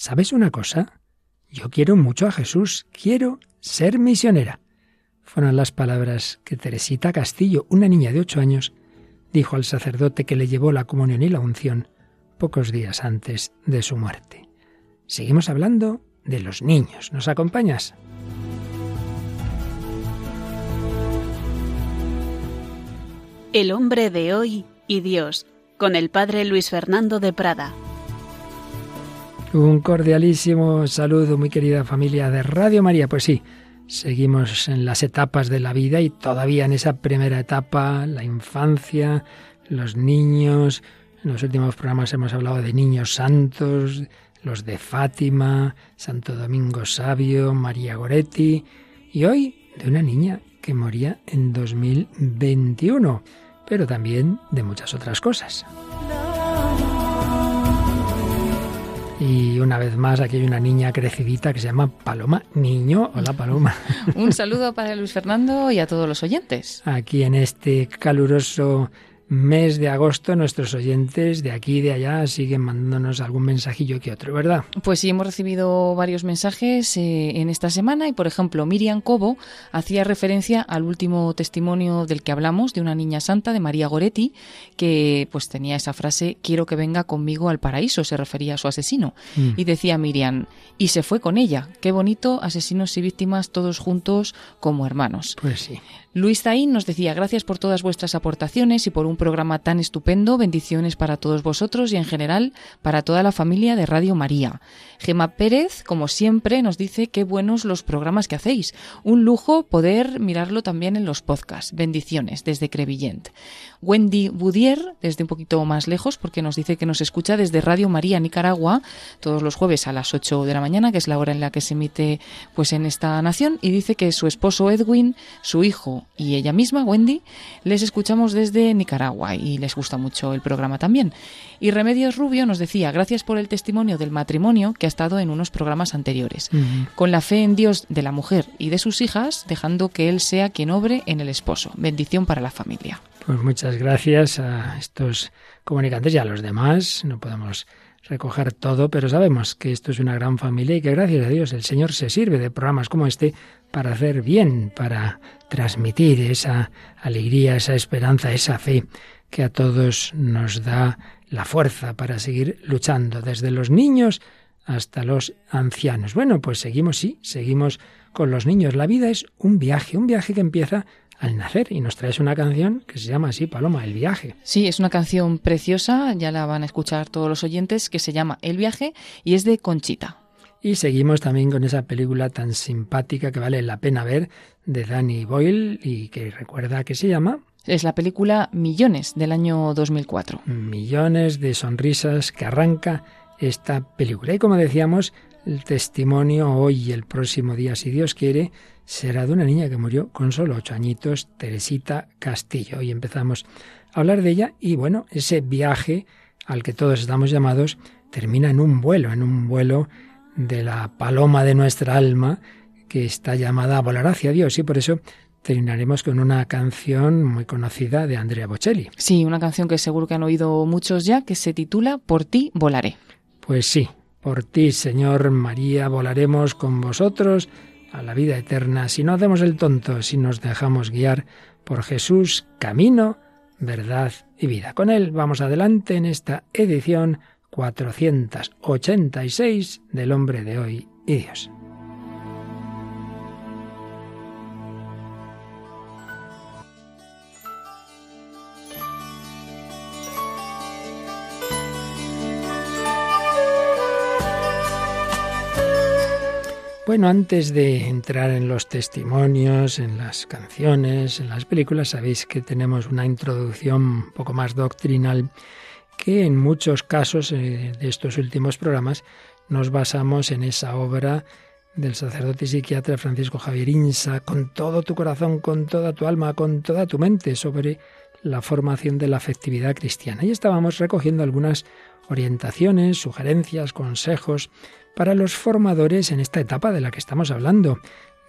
¿sabes una cosa? Yo quiero mucho a Jesús, quiero ser misionera. Fueron las palabras que Teresita Castillo, una niña de ocho años, dijo al sacerdote que le llevó la comunión y la unción pocos días antes de su muerte. Seguimos hablando de los niños. ¿Nos acompañas? El hombre de hoy y Dios, con el padre Luis Fernando de Prada. Un cordialísimo saludo, muy querida familia de Radio María. Pues sí, seguimos en las etapas de la vida y todavía en esa primera etapa, la infancia, los niños. En los últimos programas hemos hablado de niños santos, los de Fátima, Santo Domingo Sabio, María Goretti y hoy de una niña que moría en 2021, pero también de muchas otras cosas. Y una vez más, aquí hay una niña crecidita que se llama Paloma Niño. Hola, Paloma. Un saludo para Luis Fernando y a todos los oyentes. Aquí en este caluroso mes de agosto nuestros oyentes de aquí y de allá siguen mandándonos algún mensajillo que otro, ¿verdad? Pues sí, hemos recibido varios mensajes eh, en esta semana y, por ejemplo, Miriam Cobo hacía referencia al último testimonio del que hablamos, de una niña santa, de María Goretti, que pues tenía esa frase, quiero que venga conmigo al paraíso, se refería a su asesino. Mm. Y decía Miriam, y se fue con ella, qué bonito, asesinos y víctimas todos juntos como hermanos. Pues sí. Luis Zain nos decía gracias por todas vuestras aportaciones y por un programa tan estupendo. Bendiciones para todos vosotros y en general para toda la familia de Radio María. Gema Pérez, como siempre, nos dice qué buenos los programas que hacéis. Un lujo poder mirarlo también en los podcasts. Bendiciones desde Crevillent. Wendy Boudier, desde un poquito más lejos, porque nos dice que nos escucha desde Radio María Nicaragua todos los jueves a las 8 de la mañana, que es la hora en la que se emite pues en esta nación, y dice que su esposo Edwin, su hijo y ella misma, Wendy, les escuchamos desde Nicaragua y les gusta mucho el programa también. Y Remedios Rubio nos decía, gracias por el testimonio del matrimonio que ha estado en unos programas anteriores, con la fe en Dios de la mujer y de sus hijas, dejando que Él sea quien obre en el esposo. Bendición para la familia. Pues muchas gracias a estos comunicantes y a los demás. No podemos recoger todo, pero sabemos que esto es una gran familia y que gracias a Dios el Señor se sirve de programas como este para hacer bien, para transmitir esa alegría, esa esperanza, esa fe que a todos nos da la fuerza para seguir luchando, desde los niños hasta los ancianos. Bueno, pues seguimos, sí, seguimos con los niños. La vida es un viaje, un viaje que empieza al nacer y nos traes una canción que se llama así, Paloma, El viaje. Sí, es una canción preciosa, ya la van a escuchar todos los oyentes, que se llama El viaje y es de Conchita. Y seguimos también con esa película tan simpática que vale la pena ver de Danny Boyle y que recuerda que se llama es la película Millones del año 2004. Millones de sonrisas que arranca esta película. Y como decíamos, el testimonio hoy y el próximo día, si Dios quiere, será de una niña que murió con solo ocho añitos, Teresita Castillo. Hoy empezamos a hablar de ella y bueno, ese viaje al que todos estamos llamados termina en un vuelo, en un vuelo de la paloma de nuestra alma que está llamada a volar hacia Dios y por eso terminaremos con una canción muy conocida de Andrea Bocelli. Sí, una canción que seguro que han oído muchos ya, que se titula Por ti volaré. Pues sí, por ti, Señor María, volaremos con vosotros a la vida eterna si no hacemos el tonto, si nos dejamos guiar por Jesús, camino, verdad y vida. Con él vamos adelante en esta edición 486 del hombre de hoy y Dios. Bueno, antes de entrar en los testimonios, en las canciones, en las películas, sabéis que tenemos una introducción un poco más doctrinal que en muchos casos eh, de estos últimos programas nos basamos en esa obra del sacerdote y psiquiatra Francisco Javier Insa, con todo tu corazón, con toda tu alma, con toda tu mente, sobre la formación de la afectividad cristiana. Y estábamos recogiendo algunas orientaciones, sugerencias, consejos para los formadores en esta etapa de la que estamos hablando,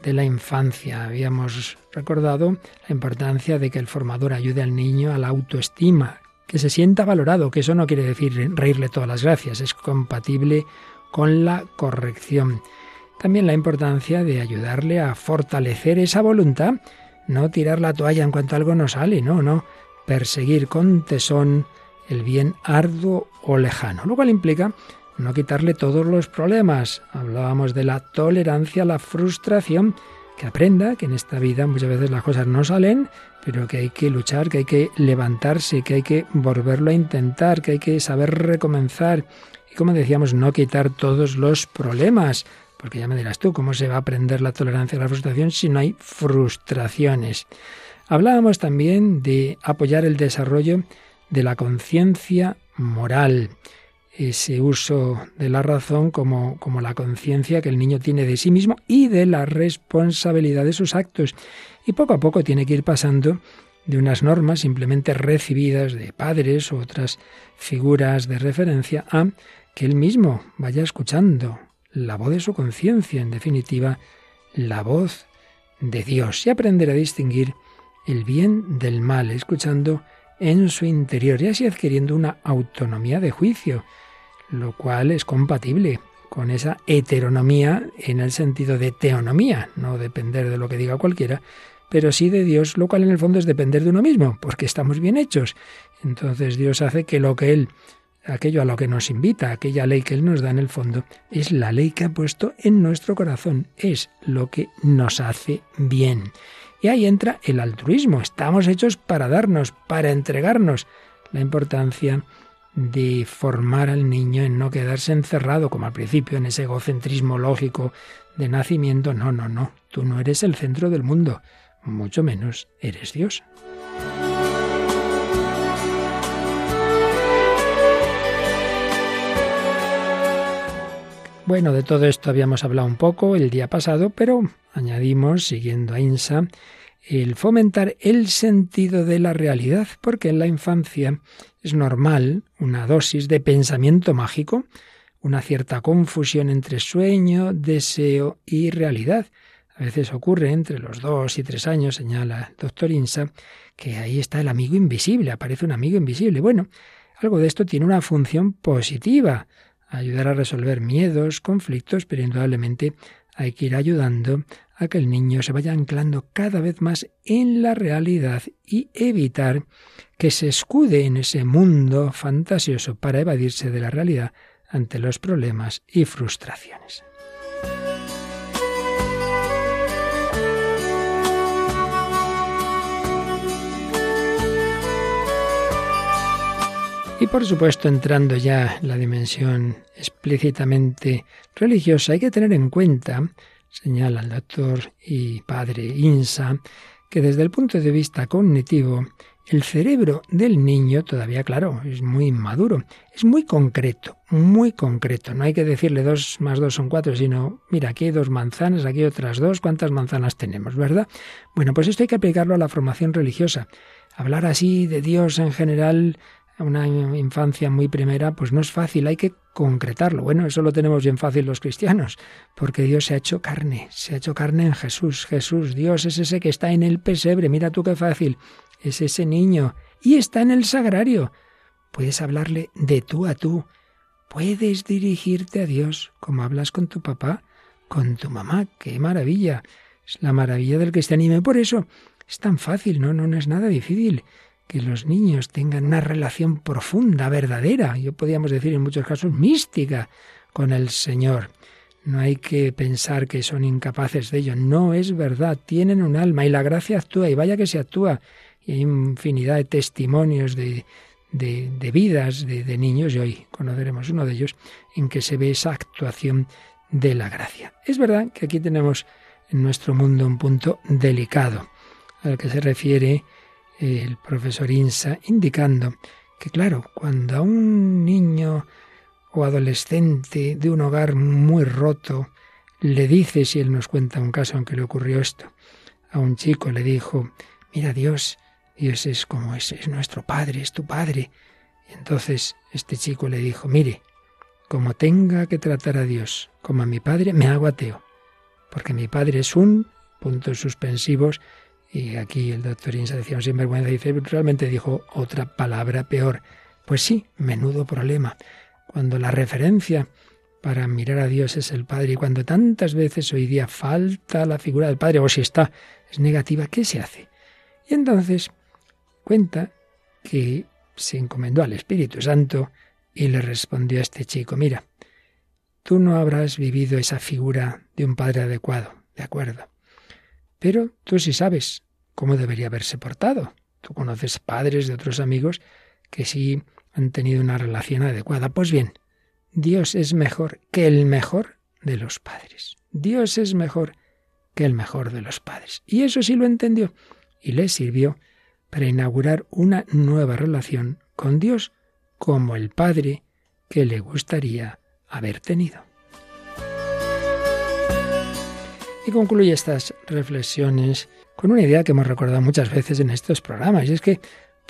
de la infancia. Habíamos recordado la importancia de que el formador ayude al niño a la autoestima, que se sienta valorado, que eso no quiere decir reírle todas las gracias, es compatible con la corrección. También la importancia de ayudarle a fortalecer esa voluntad, no tirar la toalla en cuanto algo no sale, no, no, perseguir con tesón el bien arduo o lejano, lo cual implica no quitarle todos los problemas. Hablábamos de la tolerancia a la frustración, que aprenda que en esta vida muchas veces las cosas no salen, pero que hay que luchar, que hay que levantarse, que hay que volverlo a intentar, que hay que saber recomenzar. Y como decíamos, no quitar todos los problemas, porque ya me dirás tú, ¿cómo se va a aprender la tolerancia a la frustración si no hay frustraciones? Hablábamos también de apoyar el desarrollo de la conciencia moral ese uso de la razón como, como la conciencia que el niño tiene de sí mismo y de la responsabilidad de sus actos. Y poco a poco tiene que ir pasando de unas normas simplemente recibidas de padres u otras figuras de referencia a que él mismo vaya escuchando la voz de su conciencia, en definitiva, la voz de Dios, y aprender a distinguir el bien del mal, escuchando en su interior y así adquiriendo una autonomía de juicio, lo cual es compatible con esa heteronomía en el sentido de teonomía, no depender de lo que diga cualquiera, pero sí de Dios, lo cual en el fondo es depender de uno mismo, porque estamos bien hechos. Entonces Dios hace que lo que Él, aquello a lo que nos invita, aquella ley que Él nos da en el fondo, es la ley que ha puesto en nuestro corazón, es lo que nos hace bien. Y ahí entra el altruismo, estamos hechos para darnos, para entregarnos. La importancia de formar al niño en no quedarse encerrado como al principio en ese egocentrismo lógico de nacimiento. No, no, no, tú no eres el centro del mundo, mucho menos eres Dios. Bueno, de todo esto habíamos hablado un poco el día pasado, pero añadimos, siguiendo a Insa, el fomentar el sentido de la realidad, porque en la infancia es normal una dosis de pensamiento mágico, una cierta confusión entre sueño, deseo y realidad. A veces ocurre entre los dos y tres años, señala el doctor Insa, que ahí está el amigo invisible, aparece un amigo invisible. Bueno, algo de esto tiene una función positiva, ayudar a resolver miedos, conflictos, pero indudablemente hay que ir ayudando a que el niño se vaya anclando cada vez más en la realidad y evitar que se escude en ese mundo fantasioso para evadirse de la realidad ante los problemas y frustraciones. Y por supuesto, entrando ya en la dimensión explícitamente religiosa, hay que tener en cuenta señala el doctor y padre Insa, que desde el punto de vista cognitivo, el cerebro del niño todavía, claro, es muy inmaduro, es muy concreto, muy concreto. No hay que decirle dos más dos son cuatro, sino, mira, aquí hay dos manzanas, aquí hay otras dos, ¿cuántas manzanas tenemos, verdad? Bueno, pues esto hay que aplicarlo a la formación religiosa. Hablar así de Dios en general una infancia muy primera, pues no es fácil, hay que concretarlo. Bueno, eso lo tenemos bien fácil los cristianos, porque Dios se ha hecho carne, se ha hecho carne en Jesús. Jesús, Dios es ese que está en el pesebre, mira tú qué fácil, es ese niño, y está en el sagrario. Puedes hablarle de tú a tú, puedes dirigirte a Dios como hablas con tu papá, con tu mamá, qué maravilla. Es la maravilla del cristianismo por eso es tan fácil, no, no, no es nada difícil que los niños tengan una relación profunda, verdadera, yo podríamos decir en muchos casos mística con el Señor. No hay que pensar que son incapaces de ello, no es verdad, tienen un alma y la gracia actúa y vaya que se actúa. Y hay infinidad de testimonios de, de, vidas de, de niños y hoy conoceremos uno de ellos en que se ve esa actuación de la gracia. Es verdad que aquí tenemos en nuestro mundo un punto delicado al que se refiere el profesor Insa, indicando que, claro, cuando a un niño o adolescente de un hogar muy roto le dice, si él nos cuenta un caso en que le ocurrió esto, a un chico le dijo, mira Dios, Dios es como es, es nuestro Padre, es tu Padre. Y entonces este chico le dijo, mire, como tenga que tratar a Dios como a mi Padre, me hago ateo, porque mi Padre es un, puntos suspensivos, y aquí el doctor Insa decía un sinvergüenza, dice, realmente dijo otra palabra peor. Pues sí, menudo problema. Cuando la referencia para mirar a Dios es el Padre y cuando tantas veces hoy día falta la figura del Padre o si está es negativa, ¿qué se hace? Y entonces cuenta que se encomendó al Espíritu Santo y le respondió a este chico, mira, tú no habrás vivido esa figura de un padre adecuado, de acuerdo, pero tú sí sabes cómo debería haberse portado. Tú conoces padres de otros amigos que sí han tenido una relación adecuada. Pues bien, Dios es mejor que el mejor de los padres. Dios es mejor que el mejor de los padres. Y eso sí lo entendió y le sirvió para inaugurar una nueva relación con Dios como el Padre que le gustaría haber tenido. Concluye estas reflexiones con una idea que hemos recordado muchas veces en estos programas, y es que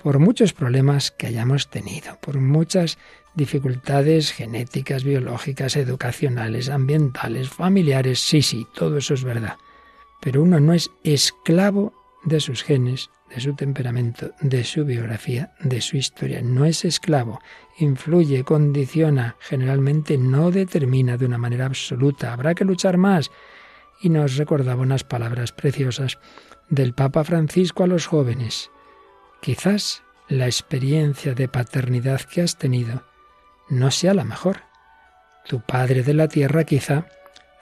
por muchos problemas que hayamos tenido, por muchas dificultades genéticas, biológicas, educacionales, ambientales, familiares, sí, sí, todo eso es verdad. Pero uno no es esclavo de sus genes, de su temperamento, de su biografía, de su historia. No es esclavo, influye, condiciona, generalmente no determina de una manera absoluta. Habrá que luchar más. Y nos recordaba unas palabras preciosas del Papa Francisco a los jóvenes. Quizás la experiencia de paternidad que has tenido no sea la mejor. Tu padre de la tierra quizá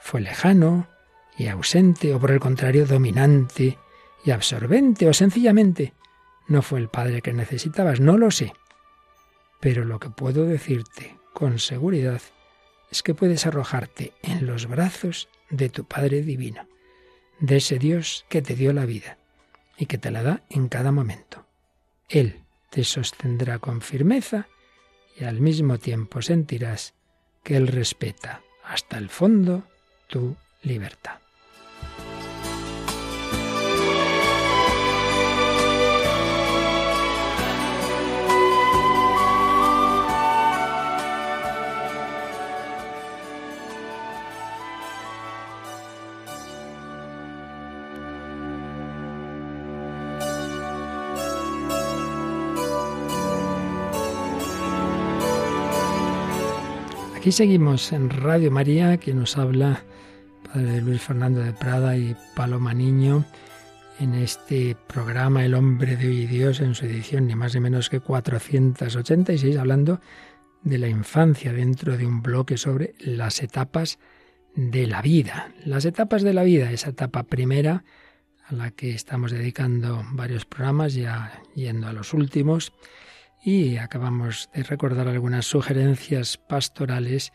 fue lejano y ausente, o por el contrario dominante y absorbente, o sencillamente no fue el padre que necesitabas, no lo sé. Pero lo que puedo decirte con seguridad es que puedes arrojarte en los brazos de tu Padre Divino, de ese Dios que te dio la vida y que te la da en cada momento. Él te sostendrá con firmeza y al mismo tiempo sentirás que Él respeta hasta el fondo tu libertad. Aquí seguimos en Radio María, que nos habla Padre Luis Fernando de Prada y Paloma Niño en este programa El hombre de hoy y Dios en su edición ni más ni menos que 486 hablando de la infancia dentro de un bloque sobre las etapas de la vida. Las etapas de la vida, esa etapa primera a la que estamos dedicando varios programas ya yendo a los últimos y acabamos de recordar algunas sugerencias pastorales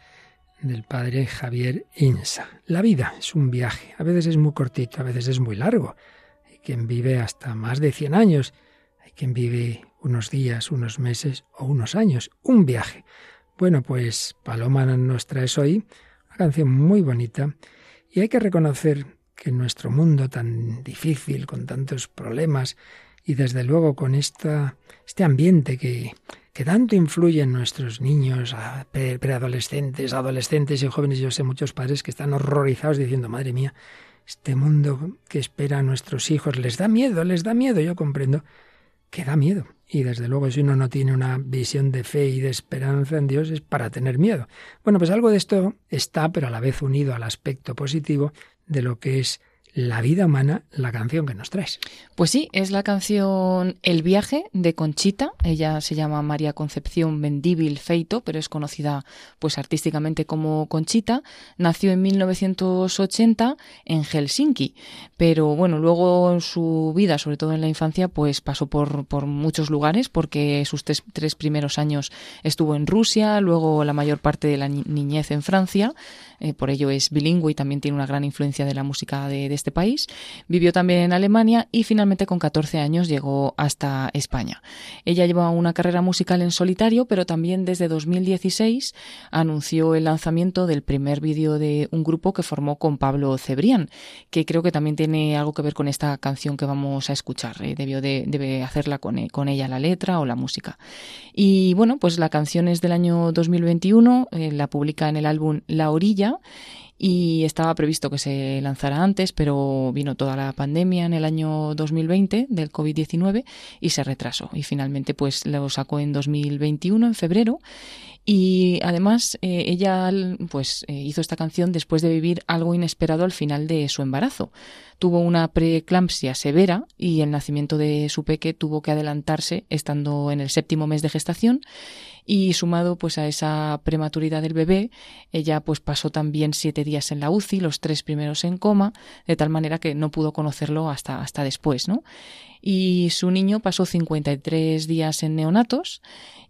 del padre Javier Insa. La vida es un viaje, a veces es muy cortito, a veces es muy largo. Hay quien vive hasta más de 100 años, hay quien vive unos días, unos meses o unos años. Un viaje. Bueno, pues Paloma nos trae hoy una canción muy bonita y hay que reconocer que en nuestro mundo tan difícil, con tantos problemas, y desde luego con esta, este ambiente que, que tanto influye en nuestros niños, preadolescentes, adolescentes y jóvenes. Yo sé muchos padres que están horrorizados diciendo, madre mía, este mundo que espera a nuestros hijos les da miedo, les da miedo. Yo comprendo que da miedo. Y desde luego si uno no tiene una visión de fe y de esperanza en Dios es para tener miedo. Bueno, pues algo de esto está, pero a la vez unido al aspecto positivo de lo que es la vida humana, la canción que nos traes. Pues sí, es la canción El viaje de Conchita. Ella se llama María Concepción Mendíbil Feito, pero es conocida pues artísticamente como Conchita. Nació en 1980 en Helsinki, pero bueno, luego en su vida, sobre todo en la infancia, pues pasó por, por muchos lugares porque sus tres primeros años estuvo en Rusia, luego la mayor parte de la niñez en Francia eh, por ello es bilingüe y también tiene una gran influencia de la música de, este país. Vivió también en Alemania y finalmente con 14 años llegó hasta España. Ella lleva una carrera musical en solitario, pero también desde 2016 anunció el lanzamiento del primer vídeo de un grupo que formó con Pablo Cebrián, que creo que también tiene algo que ver con esta canción que vamos a escuchar. Eh, debió de, debe hacerla con, eh, con, ella la letra o la música. Y bueno, pues la canción es del año 2021, la publica en el álbum La Orilla y estaba previsto que se lanzara antes, pero vino toda la pandemia en el año 2020 del COVID-19 y se retrasó. Y finalmente pues lo sacó en 2021, en febrero. Y además eh, ella pues eh, hizo esta canción después de vivir algo inesperado al final de su embarazo. Tuvo una preeclampsia severa y el nacimiento de su peque tuvo que adelantarse estando en el séptimo mes de gestación y sumado pues a esa prematuridad del bebé, ella pues pasó también siete días en la UCI, los tres primeros en coma, de tal manera que no pudo conocerlo hasta, hasta después, ¿no? Y su niño pasó 53 días en neonatos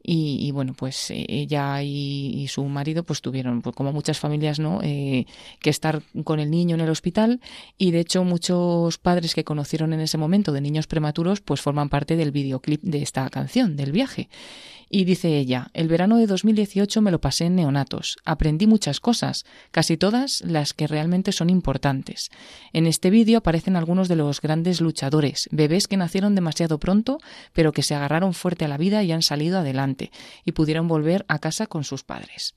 y, bueno, pues eh, ella y, su marido pues tuvieron, pues como muchas familias, ¿no? Eh, que estar con el niño en el hospital y de hecho muchos padres que conocieron en ese momento de niños prematuros pues forman parte del videoclip de esta canción, del viaje. Y dice ella, el verano de 2018 me lo pasé en neonatos. Aprendí muchas cosas, casi todas las que realmente son importantes. En este vídeo aparecen algunos de los grandes luchadores, bebés que nacieron demasiado pronto, pero que se agarraron fuerte a la vida y han salido adelante, y pudieron volver a casa con sus padres.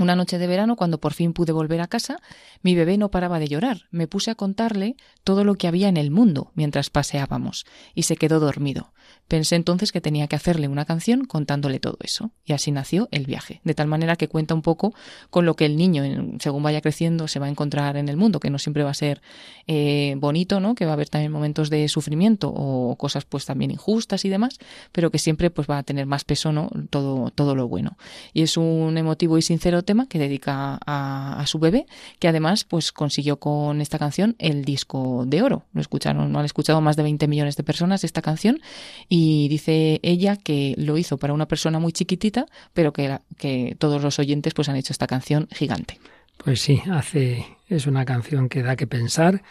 Una noche de verano, cuando por fin pude volver a casa, mi bebé no paraba de llorar. Me puse a contarle todo lo que había en el mundo mientras paseábamos, y se quedó dormido. Pensé entonces que tenía que hacerle una canción contándole todo eso, y así nació el viaje, de tal manera que cuenta un poco con lo que el niño, según vaya creciendo, se va a encontrar en el mundo, que no siempre va a ser eh, bonito, ¿no? que va a haber también momentos de sufrimiento o cosas pues también injustas y demás, pero que siempre pues va a tener más peso ¿no? todo, todo lo bueno. Y es un emotivo y sincero tema que dedica a, su bebé, que además pues consiguió con esta canción el disco de oro. Lo escucharon, no han escuchado más de 20 millones de personas esta canción y dice ella que lo hizo para una persona muy chiquitita, pero que, que todos los oyentes pues han hecho esta canción gigante. Pues sí, hace es una canción que da que pensar,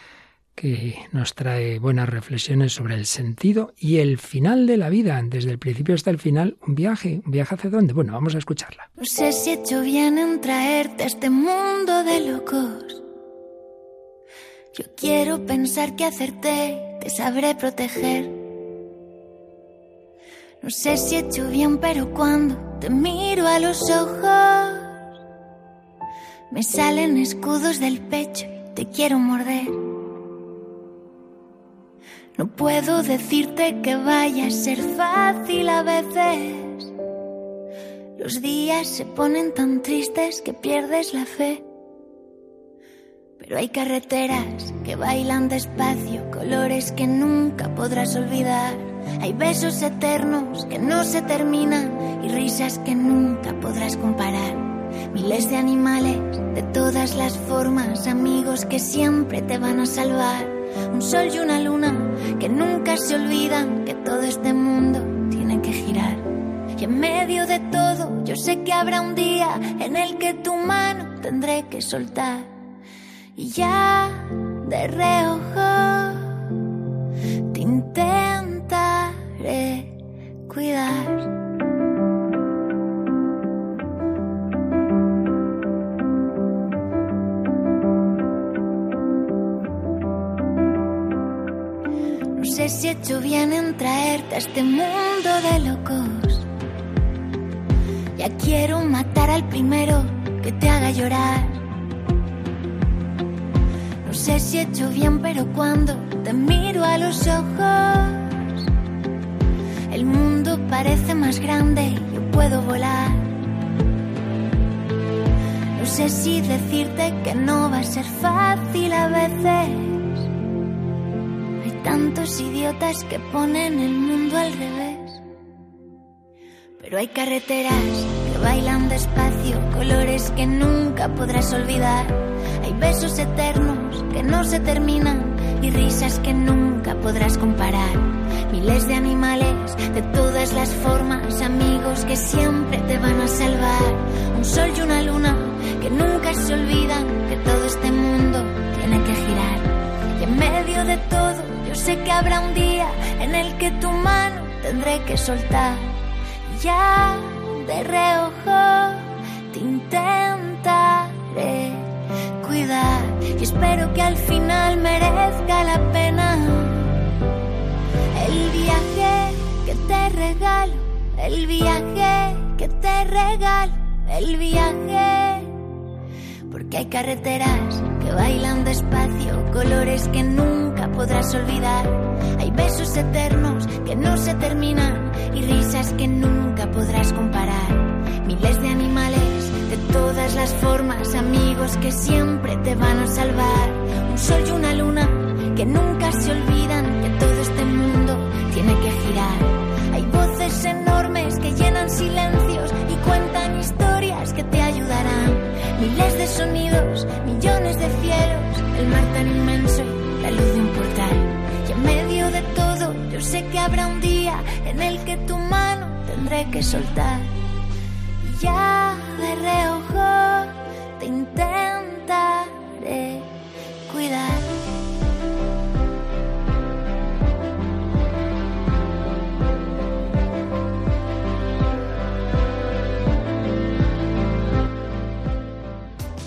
que nos trae buenas reflexiones sobre el sentido y el final de la vida, desde el principio hasta el final, un viaje. ¿Un viaje hacia dónde? Bueno, vamos a escucharla. No sé si he hecho bien en traerte a este mundo de locos. Yo quiero pensar que hacerte te sabré proteger. No sé si he hecho bien, pero cuando te miro a los ojos, me salen escudos del pecho y te quiero morder. No puedo decirte que vaya a ser fácil a veces. Los días se ponen tan tristes que pierdes la fe. Pero hay carreteras que bailan despacio, colores que nunca podrás olvidar. Hay besos eternos que no se terminan y risas que nunca podrás comparar. Miles de animales de todas las formas, amigos que siempre te van a salvar. Un sol y una luna que nunca se olvidan que todo este mundo tiene que girar. Y en medio de todo, yo sé que habrá un día en el que tu mano tendré que soltar. Y ya de reojo te cuidar. Si he hecho bien en traerte a este mundo de locos. Ya quiero matar al primero que te haga llorar. No sé si he hecho bien, pero cuando te miro a los ojos el mundo parece más grande, yo puedo volar. No sé si decirte que no va a ser fácil a veces. Tantos idiotas que ponen el mundo al revés. Pero hay carreteras que bailan despacio, colores que nunca podrás olvidar. Hay besos eternos que no se terminan y risas que nunca podrás comparar miles de animales de todas las formas, amigos que siempre te van a salvar, un sol y una luna que nunca se olvidan que todo este mundo tiene que girar. Y en medio de todo, yo sé que habrá un día en el que tu mano tendré que soltar. Ya de reojo te intentaré cuidar y espero que al final merezca la pena el viaje que te regalo, el viaje que te regalo, el viaje. Porque hay carreteras que bailan despacio, colores que nunca podrás olvidar. Hay besos eternos que no se terminan y risas que nunca podrás comparar. Miles de animales de todas las formas, amigos que siempre te van a salvar. Un sol y una luna que nunca se olvidan que todo este mundo tiene que girar. Hay voces enormes que llenan silencios y cuentan historias que te. Miles de sonidos, millones de cielos, el mar tan inmenso la luz de un portal. Y en medio de todo, yo sé que habrá un día en el que tu mano tendré que soltar. Y ya de reojo te intentaré cuidar.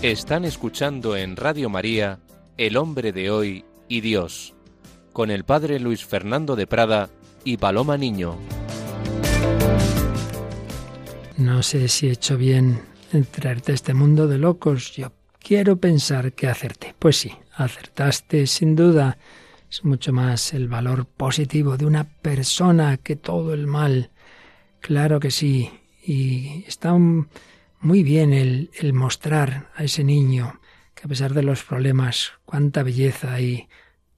Están escuchando en Radio María El hombre de hoy y Dios, con el padre Luis Fernando de Prada y Paloma Niño. No sé si he hecho bien en traerte a este mundo de locos. Yo quiero pensar que acerté. Pues sí, acertaste sin duda. Es mucho más el valor positivo de una persona que todo el mal. Claro que sí. Y está un muy bien el, mostrar a ese niño que a pesar de los problemas, cuánta belleza hay,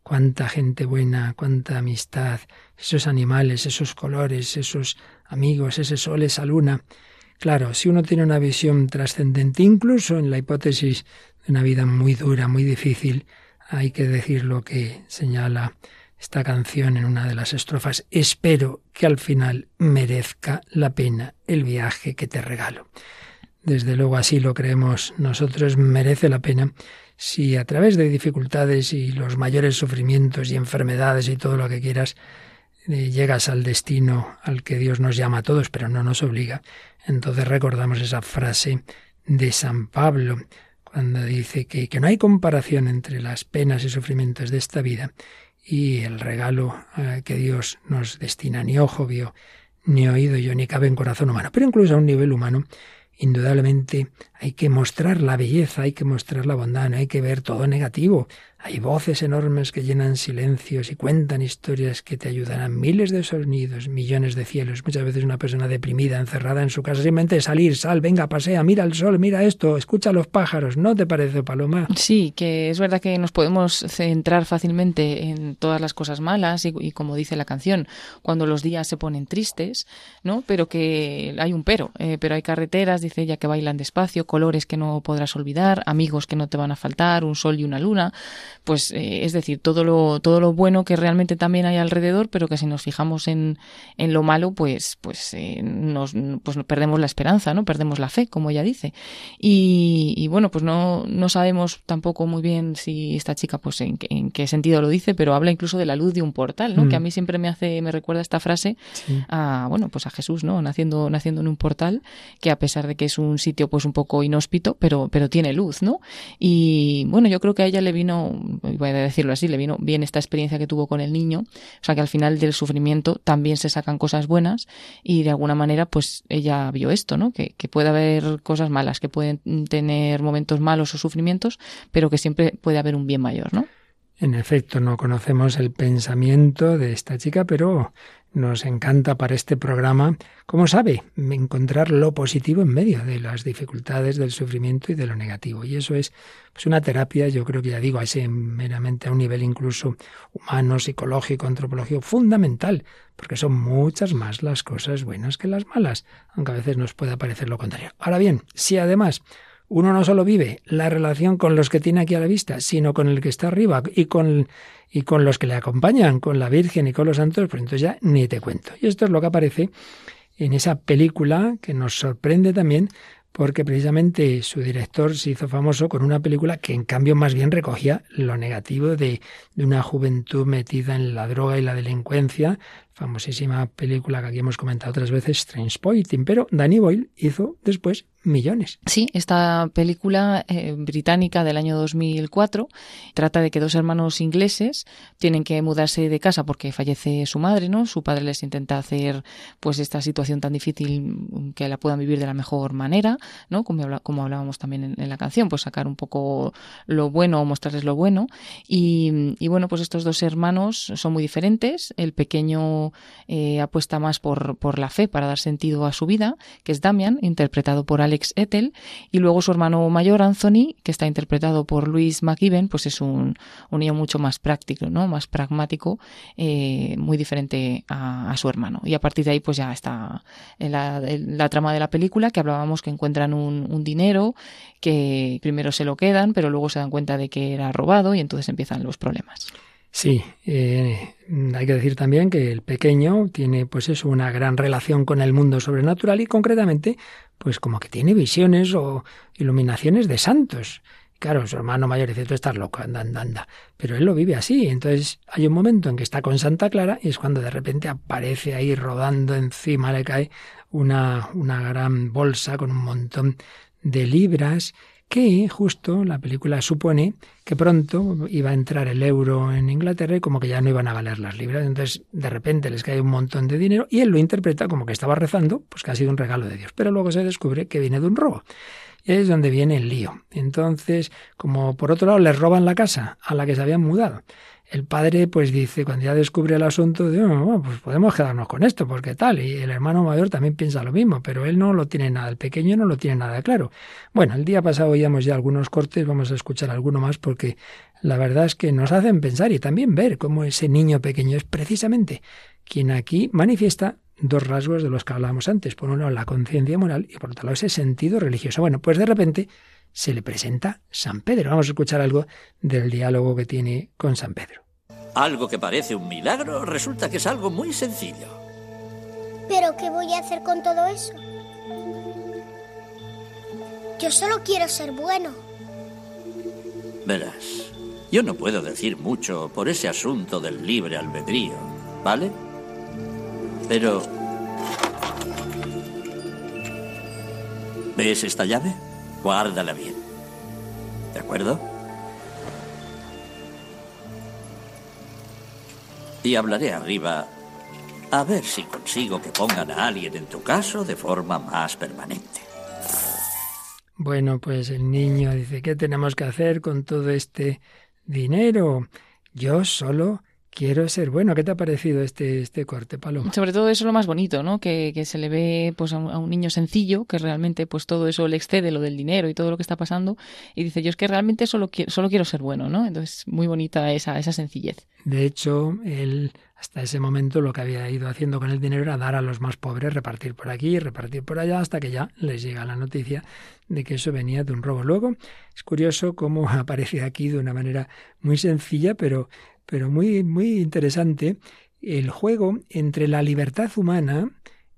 cuánta gente buena, cuánta amistad, esos animales, esos colores, esos amigos, ese sol, esa luna. Claro, si uno tiene una visión trascendente, incluso en la hipótesis de una vida muy dura, muy difícil, hay que decir lo que señala esta canción en una de las estrofas. Espero que al final merezca la pena el viaje que te regalo desde luego así lo creemos nosotros, merece la pena si a través de dificultades y los mayores sufrimientos y enfermedades y todo lo que quieras, eh, llegas al destino al que Dios nos llama a todos, pero no nos obliga. Entonces recordamos esa frase de San Pablo, cuando dice que, que no hay comparación entre las penas y sufrimientos de esta vida y el regalo eh, que Dios nos destina, ni ojo vio, ni oído yo, ni cabe en corazón humano. Pero incluso a un nivel humano, Indudablemente hay que mostrar la belleza, hay que mostrar la bondad, no hay que ver todo negativo. Hay voces enormes que llenan silencios y cuentan historias que te ayudarán. Miles de sonidos, millones de cielos. Muchas veces una persona deprimida, encerrada en su casa, simplemente salir, sal, venga, pasea, mira el sol, mira esto, escucha los pájaros. ¿No te parece, Paloma? Sí, que es verdad que nos podemos centrar fácilmente en todas las cosas malas y, y como dice la canción, cuando los días se ponen tristes, ¿no? Pero que hay un pero, eh, pero hay carreteras, dice ella, que bailan despacio, colores que no podrás olvidar, amigos que no te van a faltar, un sol y una luna pues eh, es decir, todo lo, todo lo bueno que realmente también hay alrededor, pero que si nos fijamos en, en lo malo, pues, pues, eh, nos, pues perdemos la esperanza, ¿no? Perdemos la fe, como ella dice. Y, y bueno, pues no, no sabemos tampoco muy bien si esta chica, pues en, en, qué sentido lo dice, pero habla incluso de la luz de un portal, ¿no? Que a mm. mí siempre me hace, me recuerda esta frase a, bueno, pues a Jesús, ¿no? Naciendo, naciendo en un portal, que a pesar de que es un sitio pues un poco inhóspito, pero, pero tiene luz, ¿no? Y bueno, yo creo que a ella le vino voy a decirlo así, le vino bien esta experiencia que tuvo con el niño, o sea que al final del sufrimiento también se sacan cosas buenas y de alguna manera pues ella vio esto, ¿no? Que, que puede haber cosas malas, que pueden tener momentos malos o sufrimientos, pero que siempre puede haber un bien mayor, ¿no? En efecto, no conocemos el pensamiento de esta chica, pero nos encanta para este programa, como sabe, encontrar lo positivo en medio de las dificultades, del sufrimiento y de lo negativo. Y eso es pues una terapia, yo creo que ya digo, a ese meramente a un nivel incluso humano, psicológico, antropológico, fundamental, porque son muchas más las cosas buenas que las malas, aunque a veces nos pueda parecer lo contrario. Ahora bien, si además uno no solo vive la relación con los que tiene aquí a la vista, sino con el que está arriba y con, y con los que le acompañan, con la Virgen y con los santos, pues entonces ya ni te cuento. Y esto es lo que aparece en esa película que nos sorprende también porque precisamente su director se hizo famoso con una película que en cambio más bien recogía lo negativo de, de, una juventud metida en la droga y la delincuencia, famosísima película que aquí hemos comentado otras veces, Strange Pointing, pero Danny Boyle hizo después millones. Sí, esta película eh, británica del año 2004 trata de que dos hermanos ingleses tienen que mudarse de casa porque fallece su madre, ¿no? Su padre les intenta hacer pues esta situación tan difícil que la puedan vivir de la mejor manera, ¿no? Como, como hablábamos también en, la canción, pues sacar un poco lo bueno o mostrarles lo bueno. Y, bueno, pues estos dos hermanos son muy diferentes. El pequeño eh, apuesta más por, la fe para dar sentido a su vida, que es Damian, interpretado por Alex Ethel, y luego su hermano mayor, Anthony, que está interpretado por Luis McGiven, pues es un, niño mucho más práctico, ¿no? Más pragmático, eh, muy diferente a, su hermano. Y a partir de ahí, pues ya está la, la trama de la película, que hablábamos que encuentran un dinero, que primero se lo quedan, pero luego se dan cuenta de que era robado y entonces empiezan los problemas. Sí, eh, hay que decir también que el pequeño tiene pues eso, una gran relación con el mundo sobrenatural y concretamente pues como que tiene visiones o iluminaciones de santos. Claro, su hermano mayor dice, tú estás loco, anda, anda, anda. Pero él lo vive así. Entonces hay un momento en que está con Santa Clara y es cuando de repente aparece ahí rodando encima, le cae una, una gran bolsa con un montón de libras que justo la película supone que pronto iba a entrar el euro en Inglaterra y como que ya no iban a valer las libras. Entonces, de repente les cae un montón de dinero y él lo interpreta como que estaba rezando, pues que ha sido un regalo de Dios. Pero luego se descubre que viene de un robo. Y es donde viene el lío. Entonces, como por otro lado les roban la casa a la que se habían mudado el padre pues dice, cuando ya descubre el asunto, pues podemos quedarnos con esto, porque tal, y el hermano mayor también piensa lo mismo, pero él no lo tiene nada, el pequeño no lo tiene nada claro. Bueno, el día pasado oíamos ya algunos cortes, vamos a escuchar alguno más porque la verdad es que nos hacen pensar y también ver cómo ese niño pequeño es precisamente quien aquí manifiesta dos rasgos de los que hablábamos antes. Por un lado, la conciencia moral y por otro lado, ese sentido religioso. Bueno, pues de repente se le presenta San Pedro. Vamos a escuchar algo del diálogo que tiene con San Pedro. Algo que parece un milagro resulta que es algo muy sencillo. ¿Pero qué voy a hacer con todo eso? Yo solo quiero ser bueno. Verás, yo no puedo decir mucho por ese asunto del libre albedrío, ¿vale? Pero... ¿Ves esta llave? Guárdala bien. ¿De acuerdo? Y hablaré arriba a ver si consigo que pongan a alguien en tu caso de forma más permanente. Bueno, pues el niño dice, ¿qué tenemos que hacer con todo este dinero? Yo solo Quiero ser bueno. ¿Qué te ha parecido este, este corte, Paloma? Sobre todo eso es lo más bonito, ¿no? Que, que se le ve pues, a un, niño sencillo, que realmente pues todo eso le excede lo del dinero y todo lo que está pasando. Y dice, yo es que realmente solo quiero, solo quiero ser bueno, ¿no? Entonces, muy bonita esa, esa sencillez. De hecho, él hasta ese momento lo que había ido haciendo con el dinero era dar a los más pobres, repartir por aquí, repartir por allá, hasta que ya les llega la noticia de que eso venía de un robo. Luego, es curioso cómo aparece aquí de una manera muy sencilla, pero pero muy, muy interesante el juego entre la libertad humana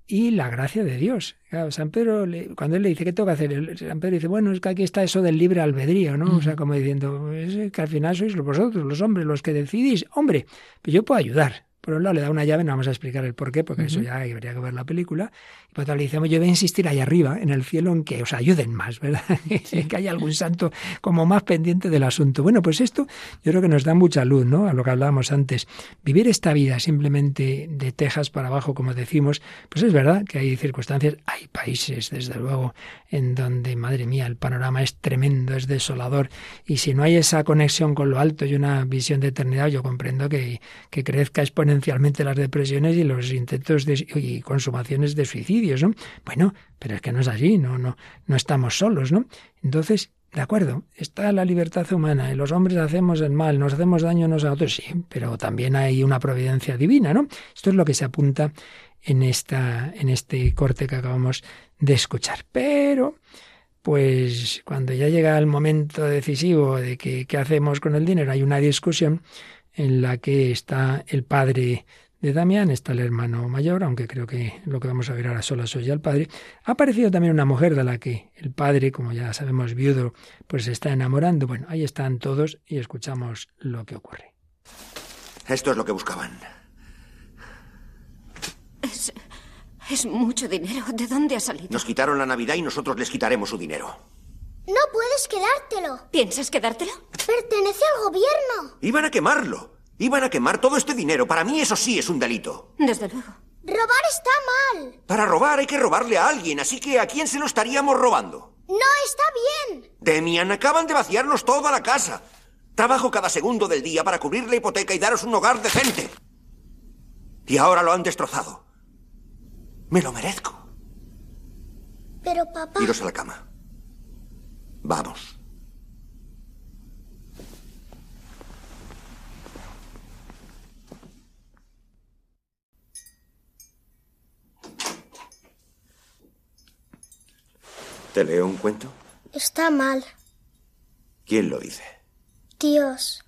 y la gracia de Dios. San Pedro, cuando él le dice, ¿qué tengo que hacer? San Pedro dice, bueno, es que aquí está eso del libre albedrío, ¿no? O sea, como diciendo, es que al final sois vosotros, los hombres, los que decidís. Hombre, pues yo puedo ayudar. Por un lado le da una llave, no vamos a explicar el por qué, porque eso ya habría que ver la película. Y por otro le dice, yo voy a insistir ahí arriba, en el cielo, en que os ayuden más, ¿verdad? que haya algún santo como más pendiente del asunto. Bueno, pues esto yo creo que nos da mucha luz, ¿no? A lo que hablábamos antes. Vivir esta vida simplemente de tejas para abajo, como decimos, pues es verdad que hay circunstancias, hay países, desde luego, en donde, madre mía, el panorama es tremendo, es desolador. Y si no hay esa conexión con lo alto y una visión de eternidad, yo comprendo que, que crezca exponencialmente las depresiones y los intentos de, y consumaciones de suicidios, ¿no? Bueno, pero es que no es así, no, no, no estamos solos, ¿no? Entonces, de acuerdo, está la libertad humana y los hombres hacemos el mal, nos hacemos daño unos a otros, sí, pero también hay una providencia divina, ¿no? Esto es lo que se apunta en, esta, en este corte que acabamos de escuchar. Pero, pues cuando ya llega el momento decisivo de que qué hacemos con el dinero, hay una discusión en la que está el padre de Damián, está el hermano mayor, aunque creo que lo que vamos a ver ahora solo soy ya el padre. Ha aparecido también una mujer de la que el padre, como ya sabemos, viudo, pues se está enamorando. Bueno, ahí están todos y escuchamos lo que ocurre. Esto es lo que buscaban. Es. Es mucho dinero. ¿De dónde ha salido? Nos quitaron la Navidad y nosotros les quitaremos su dinero. No puedes quedártelo. ¿Piensas quedártelo? Pertenece al gobierno. Iban a quemarlo. Iban a quemar todo este dinero. Para mí eso sí es un delito. Desde luego. Robar está mal. Para robar hay que robarle a alguien, así que ¿a quién se lo estaríamos robando? No está bien. Demian, acaban de vaciarnos toda la casa. Trabajo cada segundo del día para cubrir la hipoteca y daros un hogar decente. Y ahora lo han destrozado. Me lo merezco. Pero papá... Iros a la cama. Vamos. ¿Te leo un cuento? Está mal. ¿Quién lo dice? Dios.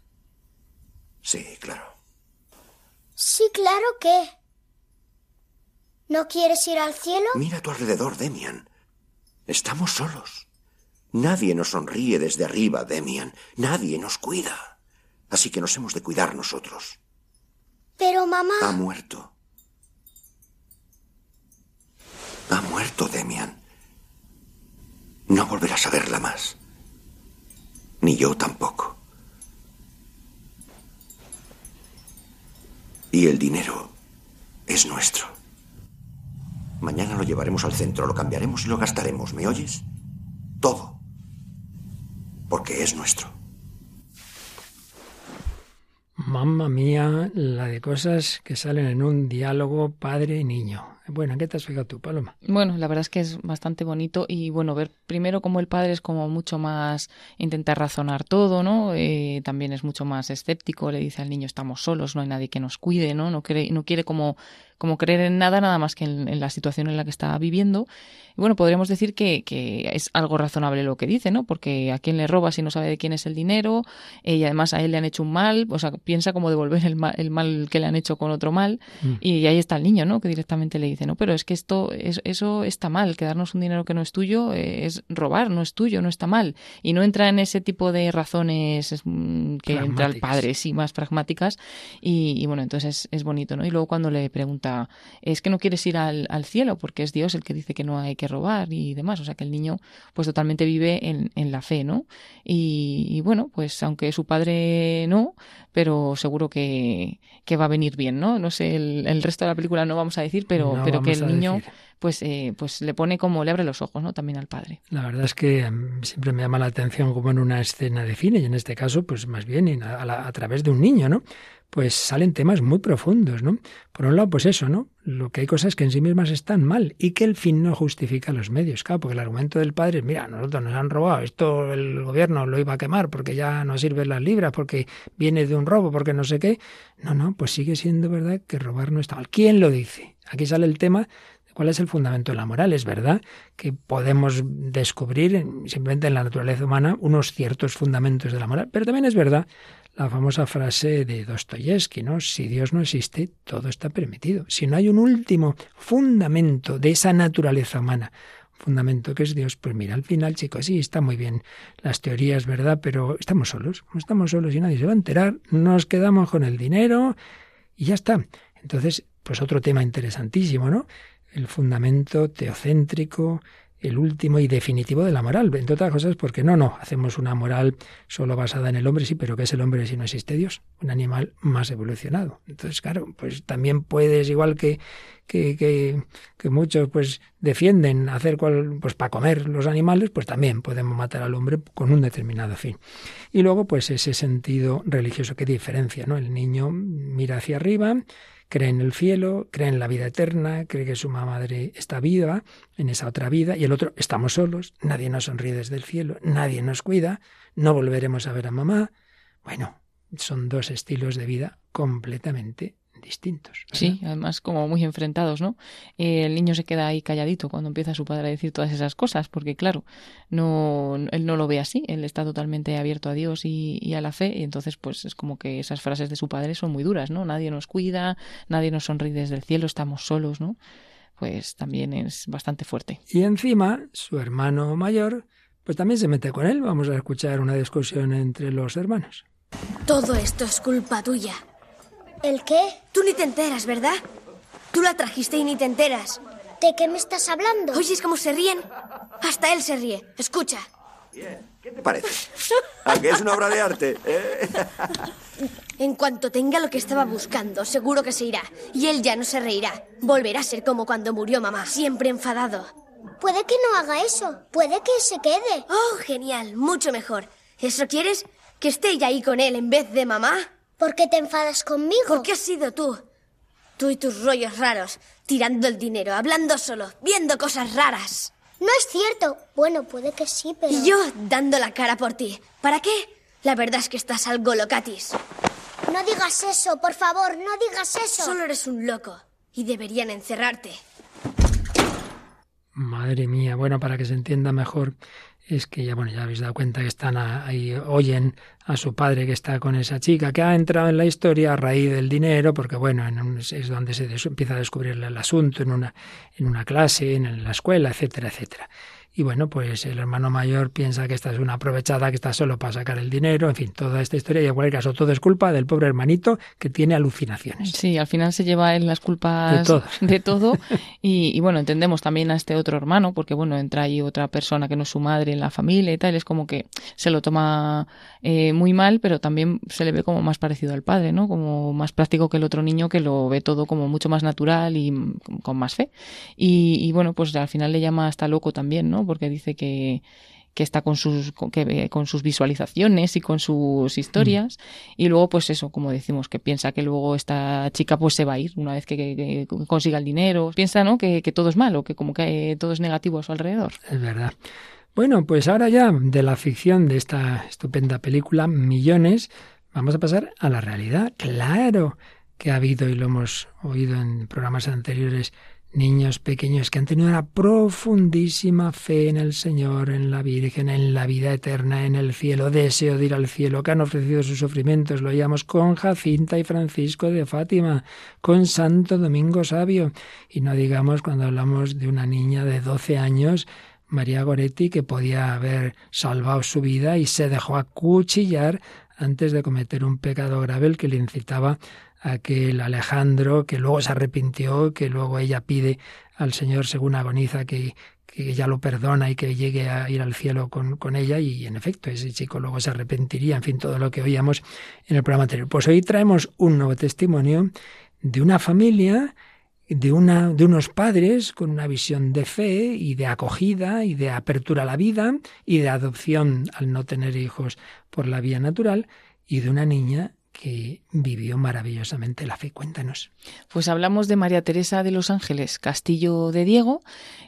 Sí, claro. Sí, claro que. ¿No quieres ir al cielo? Mira a tu alrededor, Demian. Estamos solos. Nadie nos sonríe desde arriba, Demian. Nadie nos cuida. Así que nos hemos de cuidar nosotros. Pero mamá... Ha muerto. Ha muerto, Demian. No volverás a verla más. Ni yo tampoco. Y el dinero es nuestro. Mañana lo llevaremos al centro, lo cambiaremos y lo gastaremos, ¿me oyes? Todo. Porque es nuestro. Mamma mía, la de cosas que salen en un diálogo padre niño. Bueno, ¿en qué te has fijado tú, Paloma? Bueno, la verdad es que es bastante bonito y bueno, ver primero como el padre es como mucho más intentar razonar todo, ¿no? Eh, también es mucho más escéptico, le dice al niño estamos solos, no hay nadie que nos cuide, ¿no? No, cree, no quiere como, como creer en nada, nada más que en, la situación en la que está viviendo. Y bueno, podríamos decir que, que, es algo razonable lo que dice, ¿no? Porque a quién le roba si no sabe de quién es el dinero eh, y además a él le han hecho un mal, o sea, piensa como devolver el mal, el mal que le han hecho con otro mal mm. y ahí está el niño, ¿no? Que directamente le dice no, pero es que esto, es, eso está mal, que darnos un dinero que no es tuyo eh, es robar, no es tuyo, no está mal. Y no entra en ese tipo de razones mm, que entra el padre, sí, más pragmáticas. Y, bueno, entonces es, bonito, ¿no? Y luego cuando le pregunta, es que no quieres ir al, cielo, porque es Dios el que dice que no hay que robar y demás. O sea que el niño, pues totalmente vive en, en la fe, ¿no? Y, bueno, pues aunque su padre no, pero seguro que, que va a venir bien, ¿no? No sé, el, resto de la película no vamos a decir, pero, pero que el niño pues, eh, pues le pone como le abre los ojos, ¿no? También al padre. La verdad es que em, siempre me llama la atención como en una escena de cine, y en este caso, pues más bien a, a través de un niño, ¿no? Pues salen temas muy profundos, ¿no? Por un lado, pues eso, ¿no? Lo que hay cosas que en sí mismas están mal y que el fin no justifica los medios, claro, porque el argumento del padre es, mira, nosotros nos han robado, esto el gobierno lo iba a quemar porque ya no sirven las libras, porque viene de un robo, porque no sé qué. No, no, pues sigue siendo verdad que robar no está mal. ¿Quién lo dice? Aquí sale el tema de cuál es el fundamento de la moral. Es verdad que podemos descubrir simplemente en la naturaleza humana unos ciertos fundamentos de la moral, pero también es verdad la famosa frase de Dostoyevsky, ¿no? Si Dios no existe, todo está permitido. Si no hay un último fundamento de esa naturaleza humana, fundamento que es Dios, pues mira, al final, chicos, sí, está muy bien las teorías, ¿verdad? Pero estamos solos, estamos solos y nadie se va a enterar, nos quedamos con el dinero y ya está. Entonces, pues otro tema interesantísimo, ¿no? El fundamento teocéntrico, el último y definitivo de la moral, entre otras cosas porque no, no, hacemos una moral solo basada en el hombre, sí, pero ¿qué es el hombre si no existe Dios? Un animal más evolucionado. Entonces, claro, pues también puedes, igual que, que, que, muchos pues defienden hacer cual, pues para comer los animales, pues también podemos matar al hombre con un determinado fin. Y luego, pues ese sentido religioso que diferencia, ¿no? El niño mira hacia arriba, cree en el cielo, cree en la vida eterna, cree que su madre está viva en esa otra vida y el otro estamos solos, nadie nos sonríe desde el cielo, nadie nos cuida, no volveremos a ver a mamá. Bueno, son dos estilos de vida completamente distintos. Sí, además como muy enfrentados, ¿no? Eh, el niño se queda ahí calladito cuando empieza su padre a decir todas esas cosas, porque claro, no, él no lo ve así, él está totalmente abierto a Dios y, a la fe, y entonces pues es como que esas frases de su padre son muy duras, ¿no? Nadie nos cuida, nadie nos sonríe desde el cielo, estamos solos, ¿no? Pues también es bastante fuerte. Y encima, su hermano mayor, pues también se mete con él. Vamos a escuchar una discusión entre los hermanos. Todo esto es culpa tuya. ¿El qué? Tú ni te enteras, ¿verdad? Tú la trajiste y ni te enteras. ¿De qué me estás hablando? ¿Oyes cómo se ríen? Hasta él se ríe. Escucha. ¿Qué te parece? ¿A qué es una obra de arte? ¿Eh? En cuanto tenga lo que estaba buscando, seguro que se irá. Y él ya no se reirá. Volverá a ser como cuando murió mamá, siempre enfadado. Puede que no haga eso. Puede que se quede. Oh, genial. Mucho mejor. ¿Eso quieres? ¿Que esté ya ahí con él en vez de mamá? ¿Por qué te enfadas conmigo? Porque has sido tú. Tú y tus rollos raros, tirando el dinero, hablando solo, viendo cosas raras. No es cierto. Bueno, puede que sí, pero... Y yo dando la cara por ti. ¿Para qué? La verdad es que estás algo locatis. No digas eso, por favor, no digas eso. Solo eres un loco. Y deberían encerrarte. Madre mía, bueno, para que se entienda mejor, es que ya, bueno, ya habéis dado cuenta que están ahí, oyen a su padre que está con esa chica, que ha entrado en la historia a raíz del dinero, porque bueno, en es donde se empieza a descubrir el asunto, en una, en una clase, en la escuela, etcétera, etcétera. Y bueno, pues el hermano mayor piensa que esta es una aprovechada, que está solo para sacar el dinero, en fin, toda esta historia. Y en cualquier caso, todo es culpa del pobre hermanito que tiene alucinaciones. Sí, al final se lleva él las culpas de todo. y, bueno, entendemos también a este otro hermano, porque bueno, entra ahí otra persona que no es su madre en la familia y tal. Es como que se lo toma eh, muy mal, pero también se le ve como más parecido al padre, ¿no? Como más práctico que el otro niño que lo ve todo como mucho más natural y con más fe. Y, y bueno, pues al final le llama hasta loco también, ¿no? Porque dice que, está con sus, que, con sus visualizaciones y con sus historias. Mm. Y luego, pues eso, como decimos, que piensa que luego esta chica pues se va a ir una vez que, consiga el dinero. Piensa, ¿no? Que, todo es malo, que como que todo es negativo a su alrededor. Es verdad. Bueno, pues ahora ya de la ficción de esta estupenda película, Millones, vamos a pasar a la realidad. Claro que ha habido, y lo hemos oído en programas anteriores, niños pequeños que han tenido una profundísima fe en el Señor, en la Virgen, en la vida eterna, en el cielo, deseo de ir al cielo, que han ofrecido sus sufrimientos, lo oíamos con Jacinta y Francisco de Fátima, con Santo Domingo Sabio, y no digamos cuando hablamos de una niña de 12 años, María Goretti, que podía haber salvado su vida y se dejó acuchillar antes de cometer un pecado grave el que le incitaba aquel Alejandro que luego se arrepintió, que luego ella pide al Señor según agoniza que, que ella lo perdona y que llegue a ir al cielo con, con, ella y en efecto ese chico luego se arrepentiría, en fin, todo lo que oíamos en el programa anterior. Pues hoy traemos un nuevo testimonio de una familia, de, una, de unos padres con una visión de fe y de acogida y de apertura a la vida y de adopción al no tener hijos por la vía natural y de una niña que vivió maravillosamente la fe. Cuéntanos. Pues hablamos de María Teresa de los Ángeles Castillo de Diego,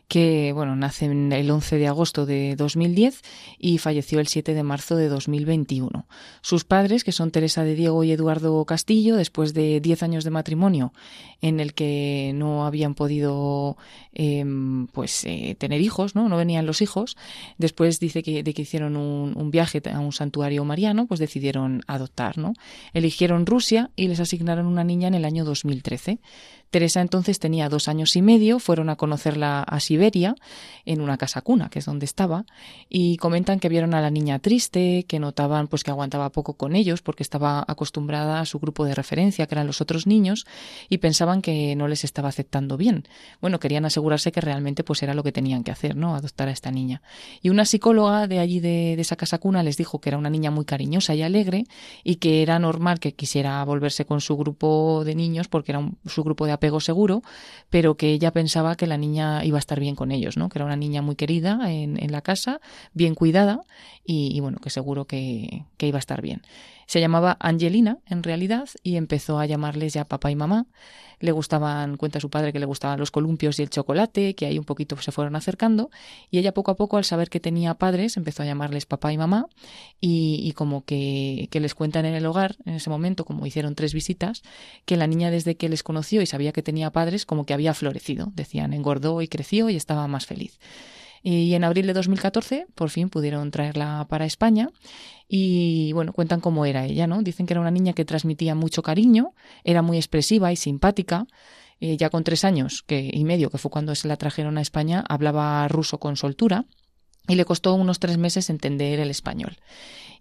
que bueno, nace el 11 de agosto de 2010 y falleció el 7 de marzo de 2021. Sus padres, que son Teresa de Diego y Eduardo Castillo, después de 10 años de matrimonio en el que no habían podido em, pues eh, tener hijos, ¿no? No venían los hijos. Después dice que de que hicieron un, viaje a un santuario mariano, pues decidieron adoptar, ¿no? Eligieron Rusia y les asignaron una niña en el año 2013. Teresa entonces tenía dos años y medio, fueron a conocerla a en una casa cuna, que es donde estaba, y comentan que vieron a la niña triste, que notaban pues que aguantaba poco con ellos porque estaba acostumbrada a su grupo de referencia, que eran los otros niños, y pensaban que no les estaba aceptando bien. Bueno, querían asegurarse que realmente pues era lo que tenían que hacer, ¿no? Adoptar a esta niña. Y una psicóloga de allí de, de esa casa cuna les dijo que era una niña muy cariñosa y alegre y que era normal que quisiera volverse con su grupo de niños porque era su grupo de apego seguro, pero que ella pensaba que la niña iba a estar bien con ellos, ¿no? Que era una niña muy querida en, la casa, bien cuidada y, bueno, que seguro que iba a estar bien. Se llamaba Angelina, en realidad, y empezó a llamarles ya papá y mamá. Le gustaban, cuenta su padre que le gustaban los columpios y el chocolate, que ahí un poquito se fueron acercando, y ella poco a poco, al saber que tenía padres, empezó a llamarles papá y mamá, y, como que, que les cuentan en el hogar, en ese momento, como hicieron tres visitas, que la niña desde que les conoció y sabía que tenía padres, como que había florecido, decían, engordó y creció y estaba más feliz. Y en abril de 2014 por fin pudieron traerla para España y bueno, cuentan cómo era ella, ¿no? Dicen que era una niña que transmitía mucho cariño, era muy expresiva y simpática. Eh, ya con tres años que, y medio, que fue cuando se la trajeron a España, hablaba ruso con soltura y le costó unos tres meses entender el español.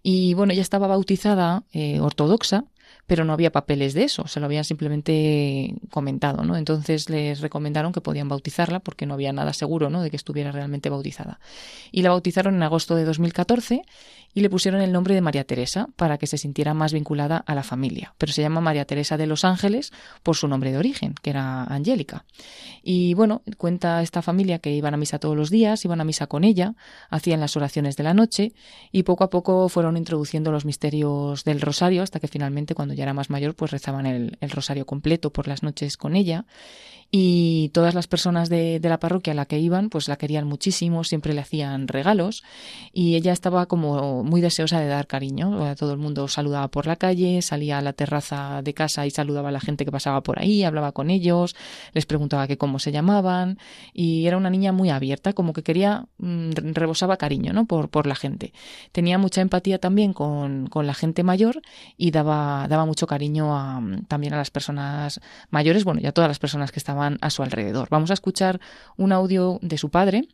Y bueno, ella estaba bautizada eh, ortodoxa, pero no había papeles de eso, se lo habían simplemente comentado, ¿no? Entonces les recomendaron que podían bautizarla porque no había nada seguro, ¿no? De que estuviera realmente bautizada. Y la bautizaron en agosto de 2014 y le pusieron el nombre de María Teresa para que se sintiera más vinculada a la familia. Pero se llama María Teresa de los Ángeles por su nombre de origen, que era Angélica. Y bueno, cuenta esta familia que iban a misa todos los días, iban a misa con ella, hacían las oraciones de la noche y poco a poco fueron introduciendo los misterios del rosario hasta que finalmente cuando ya era más mayor pues rezaban el, el rosario completo por las noches con ella y todas las personas de, la parroquia a la que iban pues la querían muchísimo, siempre le hacían regalos y ella estaba como muy deseosa de dar cariño. Todo el mundo saludaba por la calle, salía a la terraza de casa y saludaba a la gente que pasaba por ahí, hablaba con ellos, les preguntaba que cómo se llamaban y era una niña muy abierta, como que quería, mm, rebosaba cariño ¿no? por, por la gente. Tenía mucha empatía también con, con la gente mayor y daba, daba mucho cariño a, también a las personas mayores, bueno, ya todas las personas que estaban a su alrededor. Vamos a escuchar un audio de su padre.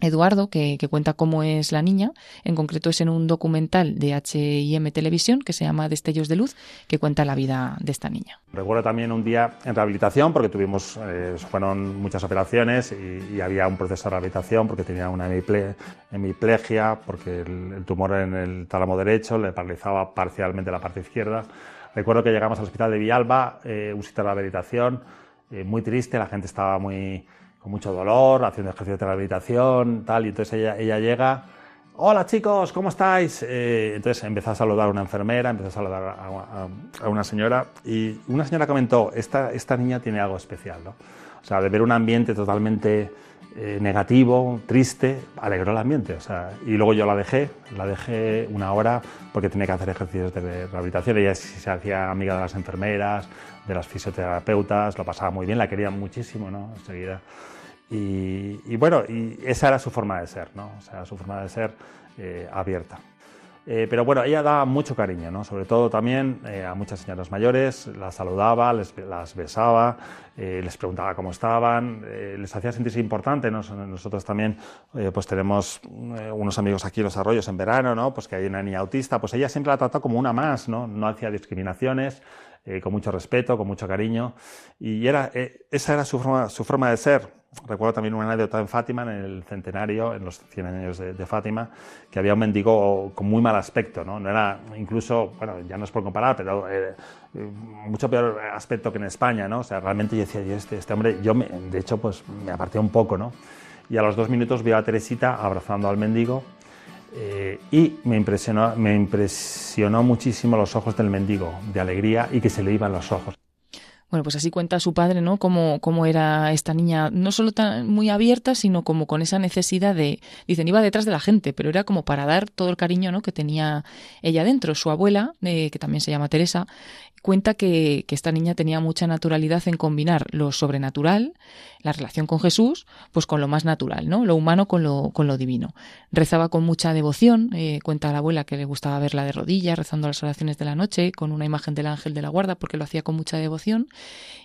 Eduardo, que, cuenta cómo es la niña, en concreto es en un documental de HM Televisión que se llama Destellos de Luz, que cuenta la vida de esta niña. Recuerdo también un día en rehabilitación, porque tuvimos, eh, fueron muchas operaciones y, había un proceso de rehabilitación porque tenía una hemiplegia, porque el, tumor en el tálamo derecho le paralizaba parcialmente la parte izquierda. Recuerdo que llegamos al hospital de Villalba, eh, un sitio de rehabilitación, eh, muy triste, la gente estaba muy, con mucho dolor, haciendo ejercicio de rehabilitación, tal, y entonces ella, ella llega, hola chicos, ¿cómo estáis? Eh, entonces empezó a saludar a una enfermera, empezó a saludar a, a, una señora, y una señora comentó, esta, esta niña tiene algo especial, ¿no? O sea, de ver un ambiente totalmente eh, negativo, triste, alegró el ambiente. O sea, y luego yo la dejé, la dejé una hora porque tenía que hacer ejercicios de rehabilitación. Ella se hacía amiga de las enfermeras, de las fisioterapeutas, lo pasaba muy bien, la quería muchísimo, ¿no? Enseguida. Y, bueno, esa era su forma de ser, ¿no? O sea, su forma de ser eh, abierta. Eh, pero bueno, ella daba mucho cariño, ¿no? sobre todo también eh, a muchas señoras mayores, las saludaba, les, las besaba, eh, les preguntaba cómo estaban, les hacía sentirse importante. Nosotros también pues tenemos unos amigos aquí en Los Arroyos en verano, ¿no? pues que hay una niña autista, pues ella siempre la trató como una más, no, no hacía discriminaciones, con mucho respeto, con mucho cariño, y era, esa era su forma, su forma de ser recuerdo también una anécdota en Fátima, en el centenario, en los 100 años de, Fátima, que había un mendigo con muy mal aspecto, ¿no? No era, incluso, bueno, ya no es por comparar, pero eh, mucho peor aspecto que en España, ¿no? O sea, realmente yo decía, este, este hombre, yo me, de hecho, pues me aparté un poco, ¿no? Y a los dos minutos vi a Teresita abrazando al mendigo eh, y me impresionó, me impresionó muchísimo los ojos del mendigo, de alegría y que se le iban los ojos. Bueno, pues así cuenta su padre, ¿no? Cómo, cómo era esta niña, no solo tan muy abierta, sino como con esa necesidad de, dicen, iba detrás de la gente, pero era como para dar todo el cariño, ¿no? Que tenía ella dentro. Su abuela, eh, que también se llama Teresa, cuenta que, que, esta niña tenía mucha naturalidad en combinar lo sobrenatural, la relación con Jesús, pues con lo más natural, ¿no? Lo humano con lo, con lo divino. Rezaba con mucha devoción, eh, cuenta la abuela que le gustaba verla de rodillas, rezando las oraciones de la noche, con una imagen del ángel de la guarda, porque lo hacía con mucha devoción,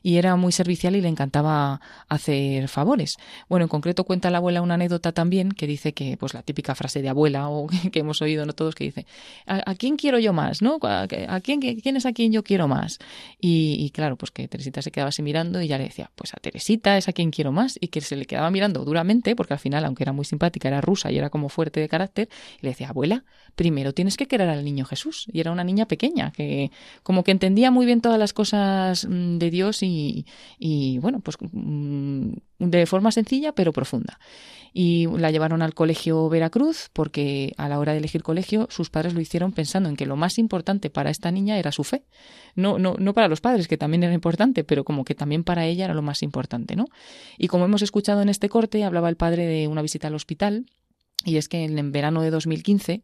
y era muy servicial y le encantaba hacer favores. Bueno, en concreto cuenta la abuela una anécdota también que dice que, pues la típica frase de abuela, o que hemos oído no todos, que dice, ¿a, quién quiero yo más? ¿no? ¿A, quién, quién es a quien yo quiero más. Y, claro, pues que Teresita se quedaba así mirando y ya le decía, pues a Teresita es a quien quiero más. Y que se le quedaba mirando duramente, porque al final, aunque era muy simpática, era rusa y era como fuerte de carácter, y le decía, abuela, primero tienes que querer al niño Jesús. Y era una niña pequeña, que como que entendía muy bien todas las cosas mm, de Dios y, y bueno, pues mm, de forma sencilla pero profunda y la llevaron al colegio Veracruz porque a la hora de elegir colegio sus padres lo hicieron pensando en que lo más importante para esta niña era su fe. No, no, no para los padres, que también era importante, pero como que también para ella era lo más importante, ¿no? Y como hemos escuchado en este corte, hablaba el padre de una visita al hospital y es que en verano de 2015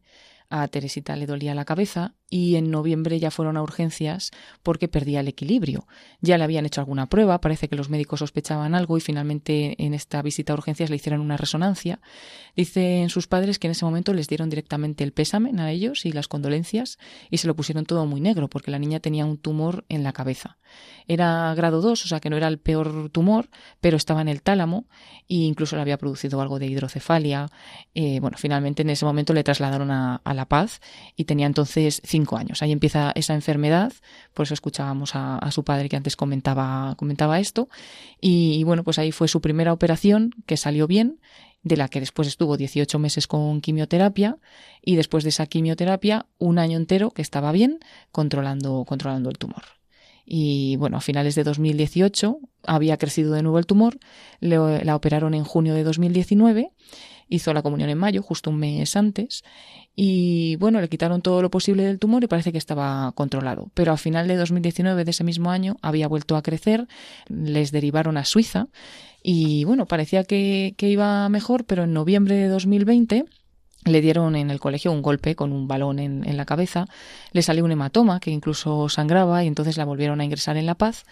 a Teresita le dolía la cabeza y en noviembre ya fueron a urgencias porque perdía el equilibrio. Ya le habían hecho alguna prueba, parece que los médicos sospechaban algo y finalmente en esta visita a urgencias le hicieron una resonancia. Dicen sus padres que en ese momento les dieron directamente el pésame a ellos y las condolencias y se lo pusieron todo muy negro porque la niña tenía un tumor en la cabeza. Era grado 2, o sea que no era el peor tumor, pero estaba en el tálamo e incluso le había producido algo de hidrocefalia. Eh, bueno, finalmente en ese momento le trasladaron a, a La Paz y tenía entonces cinco años. Ahí empieza esa enfermedad, por eso escuchábamos a, su padre que antes comentaba, comentaba esto. Y, bueno, pues ahí fue su primera operación que salió bien, de la que después estuvo 18 meses con quimioterapia y después de esa quimioterapia un año entero que estaba bien controlando, controlando el tumor. Y bueno, a finales de 2018 había crecido de nuevo el tumor, la operaron en junio de 2019 hizo la comunión en mayo, justo un mes antes, y bueno, le quitaron todo lo posible del tumor y parece que estaba controlado. Pero a final de 2019 de ese mismo año había vuelto a crecer, les derivaron a Suiza y bueno, parecía que, iba mejor, pero en noviembre de 2020 le dieron en el colegio un golpe con un balón en, en, la cabeza, le salió un hematoma que incluso sangraba y entonces la volvieron a ingresar en La Paz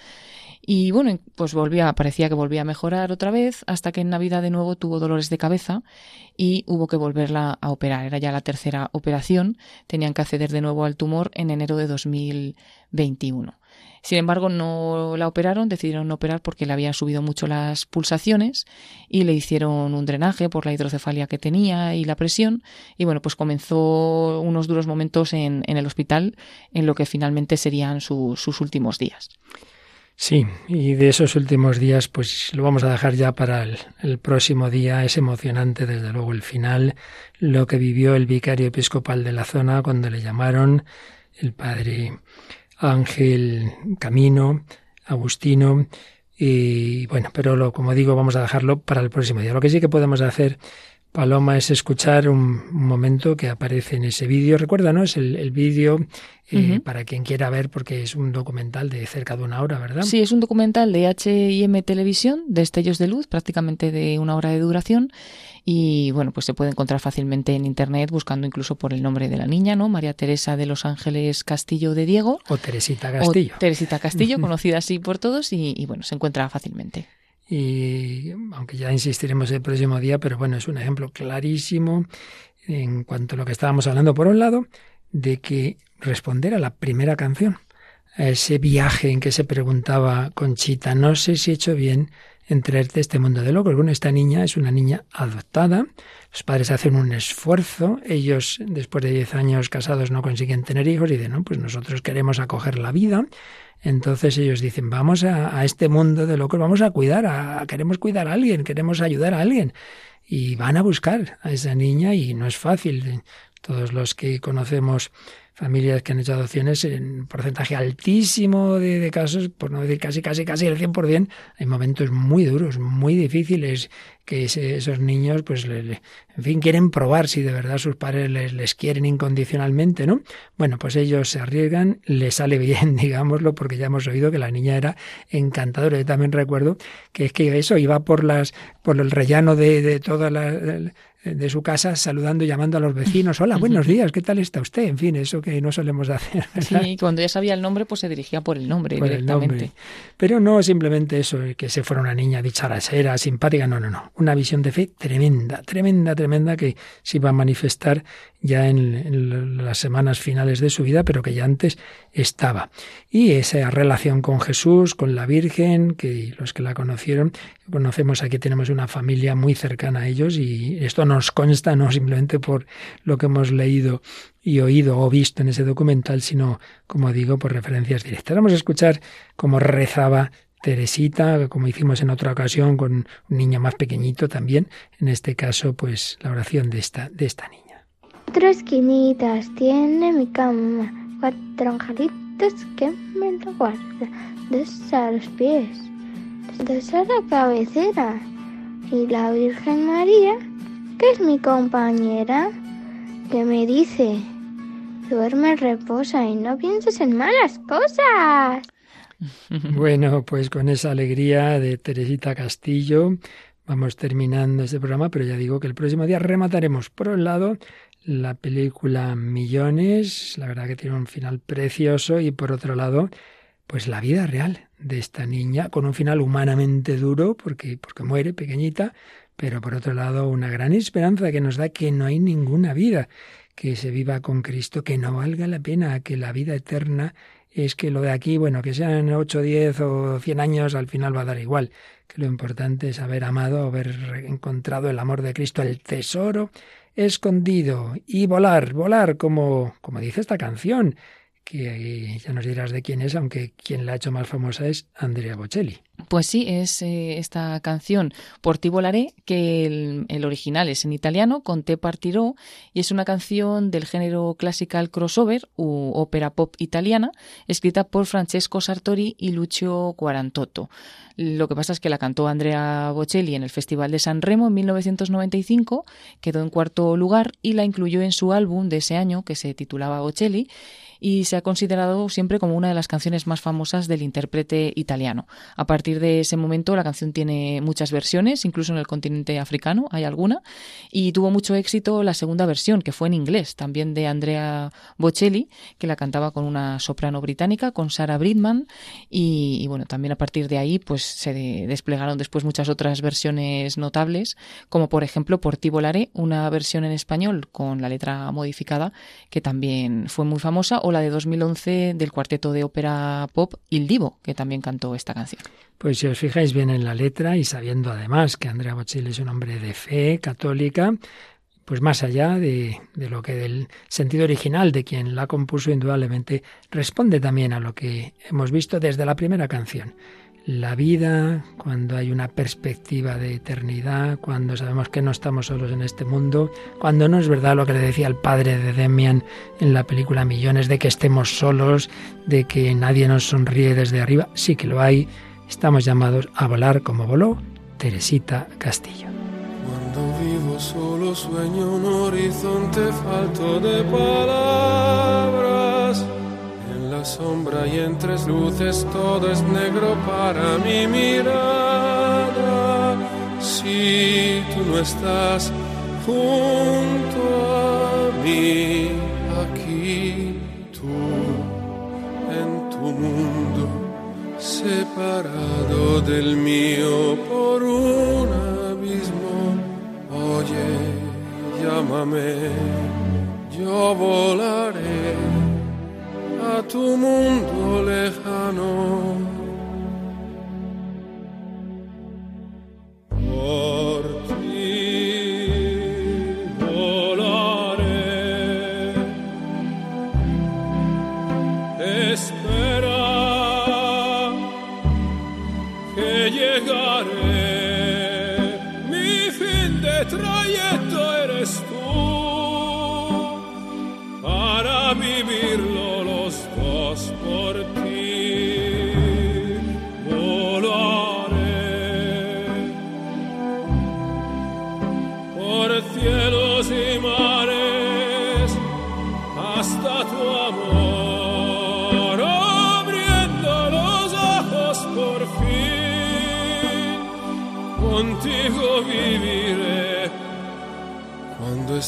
y bueno, pues volvía, parecía que volvía a mejorar otra vez, hasta que en Navidad de nuevo tuvo dolores de cabeza y hubo que volverla a operar. Era ya la tercera operación. Tenían que acceder de nuevo al tumor en enero de 2021. Sin embargo, no la operaron, decidieron no operar porque le habían subido mucho las pulsaciones y le hicieron un drenaje por la hidrocefalia que tenía y la presión. Y bueno, pues comenzó unos duros momentos en, el hospital en lo que finalmente serían sus últimos días. Sí, y de esos últimos días, pues lo vamos a dejar ya para el, próximo día. Es emocionante, desde luego, el final, lo que vivió el vicario episcopal de la zona cuando le llamaron el padre Ángel Camino, Agustino, y bueno, pero lo, como digo, vamos a dejarlo para el próximo día. Lo que sí que podemos hacer Paloma, es escuchar un, momento que aparece en ese vídeo. Recuerda, ¿no? Es el, vídeo eh, para quien quiera ver, porque es un documental de cerca de una hora, ¿verdad? Sí, es un documental de H&M Televisión, de Estellos de Luz, prácticamente de una hora de duración. Y bueno, pues se puede encontrar fácilmente en internet buscando incluso por el nombre de la niña, ¿no? María Teresa de los Ángeles Castillo de Diego. O Teresita Castillo. O Teresita Castillo, conocida así por todos, y bueno, se encuentra fácilmente y aunque ya insistiremos el próximo día, pero bueno, es un ejemplo clarísimo en cuanto a lo que estábamos hablando, por un lado, de que responder a la primera canción, a ese viaje en que se preguntaba Conchita, no sé si he hecho bien en traerte este mundo de locos. Bueno, esta niña es una niña adoptada, los padres hacen un esfuerzo, ellos después de 10 años casados no consiguen tener hijos y dicen, no, pues nosotros queremos acoger la vida entonces ellos dicen, vamos a, este mundo de locos, vamos a cuidar, a, queremos cuidar a alguien, queremos ayudar a alguien. Y van a buscar a esa niña y no es fácil. Todos los que conocemos familias que han hecho adopciones en porcentaje altísimo de, casos, por no decir casi, casi, casi el 100%, hay momentos muy duros, muy difíciles, que esos niños, pues, en fin, quieren probar si de verdad sus padres les, les, quieren incondicionalmente, ¿no? Bueno, pues ellos se arriesgan, les sale bien, digámoslo, porque ya hemos oído que la niña era encantadora. Yo también recuerdo que es que eso iba por las, por el rellano de, de toda la, de su casa saludando y llamando a los vecinos. Hola, buenos días, ¿qué tal está usted? En fin, eso que no solemos hacer. Sí, cuando ya sabía el nombre, pues se dirigía por el nombre directamente. Pero no simplemente eso, que se fuera una niña dicharachera, simpática, no, no, no. Una visión de fe tremenda, tremenda, tremenda que se iba a manifestar ya en, las semanas finales de su vida, pero que ya antes estaba. Y esa relación con Jesús, con la Virgen, que los que la conocieron, conocemos aquí tenemos una familia muy cercana a ellos y esto nos consta no simplemente por lo que hemos leído y oído o visto en ese documental, sino, como digo, por referencias directas. Vamos a escuchar cómo rezaba Teresita, como hicimos en otra ocasión con un niño más pequeñito también, en este caso, pues la oración de esta, de esta niña. Cuatro esquinitas tiene mi cama, cuatro angelitos que me lo guardan, dos a los pies, dos a la cabecera, y la Virgen María, que es mi compañera, que me dice, duerme, reposa y no pienses en malas cosas. Bueno, pues con esa alegría de Teresita Castillo vamos terminando este programa, pero ya digo que el próximo día remataremos por un lado la película Millones, la verdad que tiene un final precioso y por otro lado, pues la vida real de esta niña con un final humanamente duro porque porque muere pequeñita, pero por otro lado una gran esperanza que nos da que no hay ninguna vida, que se viva con Cristo, que no valga la pena, que la vida eterna es que lo de aquí, bueno, que sean 8, 10 o 100 años, al final va a dar igual, que lo importante es haber amado, haber encontrado el amor de Cristo, el tesoro escondido y volar, volar como, como dice esta canción, que ya nos dirás de quién es, aunque quien la ha hecho más famosa es Andrea Bocelli. Pues sí, es eh, esta canción Por ti volaré, que el, original es en italiano, con Te partiró, y es una canción del género classical crossover u ópera pop italiana, escrita por Francesco Sartori y Lucio Quarantotto. Lo que pasa es que la cantó Andrea Bocelli en el Festival de San Remo en 1995, quedó en cuarto lugar y la incluyó en su álbum de ese año, que se titulaba Bocelli, y se ha considerado siempre como una de las canciones más famosas del intérprete italiano. A partir de ese momento la canción tiene muchas versiones, incluso en el continente africano hay alguna, y tuvo mucho éxito la segunda versión, que fue en inglés, también de Andrea Bocelli, que la cantaba con una soprano británica, con Sarah Bridman, y, bueno, también a partir de ahí pues se desplegaron después muchas otras versiones notables, como por ejemplo Por ti volaré, una versión en español con la letra modificada, que también fue muy famosa, o la de 2011 del cuarteto de ópera pop Il Divo, que también cantó esta canción. Pues si os fijáis bien en la letra y sabiendo además que Andrea Bocelli es un hombre de fe católica, pues más allá de, de, lo que del sentido original de quien la compuso, indudablemente responde también a lo que hemos visto desde la primera canción la vida, cuando hay una perspectiva de eternidad, cuando sabemos que no estamos solos en este mundo, cuando no es verdad lo que le decía el padre de Demian en la película Millones, de que estemos solos, de que nadie nos sonríe desde arriba, sí que lo hay, estamos llamados a volar como voló Teresita Castillo. Cuando vivo solo sueño un horizonte falto de palabras sombra y en tres luces todo es negro para mi mirada. Si tú no estás junto a mí, aquí tú en tu mundo, separado del mío por un abismo. Oye, llámame, yo volaré a tu mundo lejano. Espera que llegaré. Mi fin de trayecto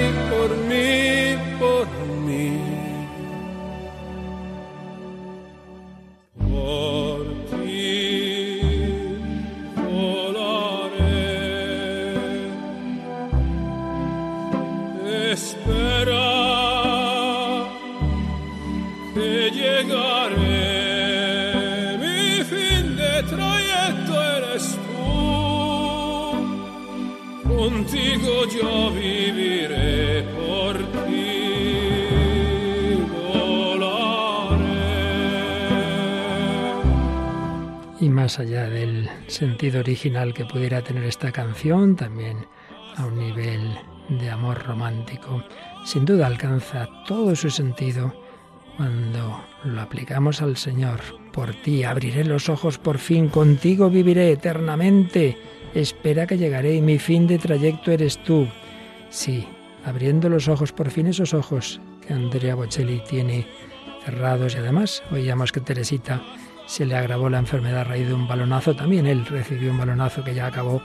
mí, más allá del sentido original que pudiera tener esta canción, también a un nivel de amor romántico, sin duda alcanza todo su sentido cuando lo aplicamos al Señor. Por ti abriré los ojos por fin, contigo viviré eternamente Espera que llegaré y mi fin de trayecto eres tú. Sí, abriendo los ojos, por fin esos ojos que Andrea Bocelli tiene cerrados y además oíamos que Teresita se le agravó la enfermedad a raíz de un balonazo. También él recibió un balonazo que ya acabó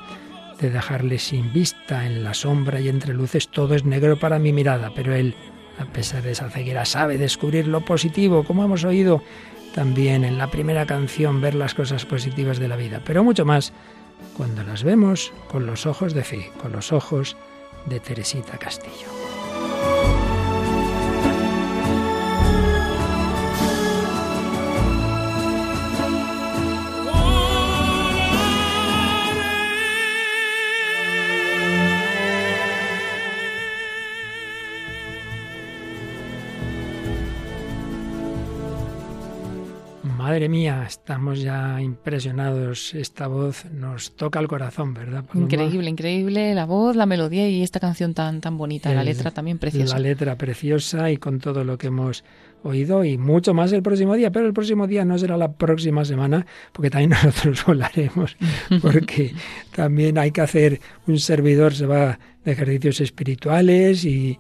de dejarle sin vista en la sombra y entre luces, todo es negro para mi mirada, pero él, a pesar de esa ceguera, sabe descubrir lo positivo, como hemos oído también en la primera canción, ver las cosas positivas de la vida, pero mucho más cuando las vemos con los ojos de fe, con los ojos de Teresita Castillo. Madre mía, estamos ya impresionados. Esta voz nos toca el corazón, ¿verdad? Increíble, increíble la voz, la melodía y esta canción tan, tan bonita. la letra también preciosa. La letra preciosa y con todo lo que hemos oído y mucho más el próximo día, pero el próximo día no será la próxima semana, porque también nosotros volaremos, porque también hay que hacer un servidor, se va de ejercicios espirituales y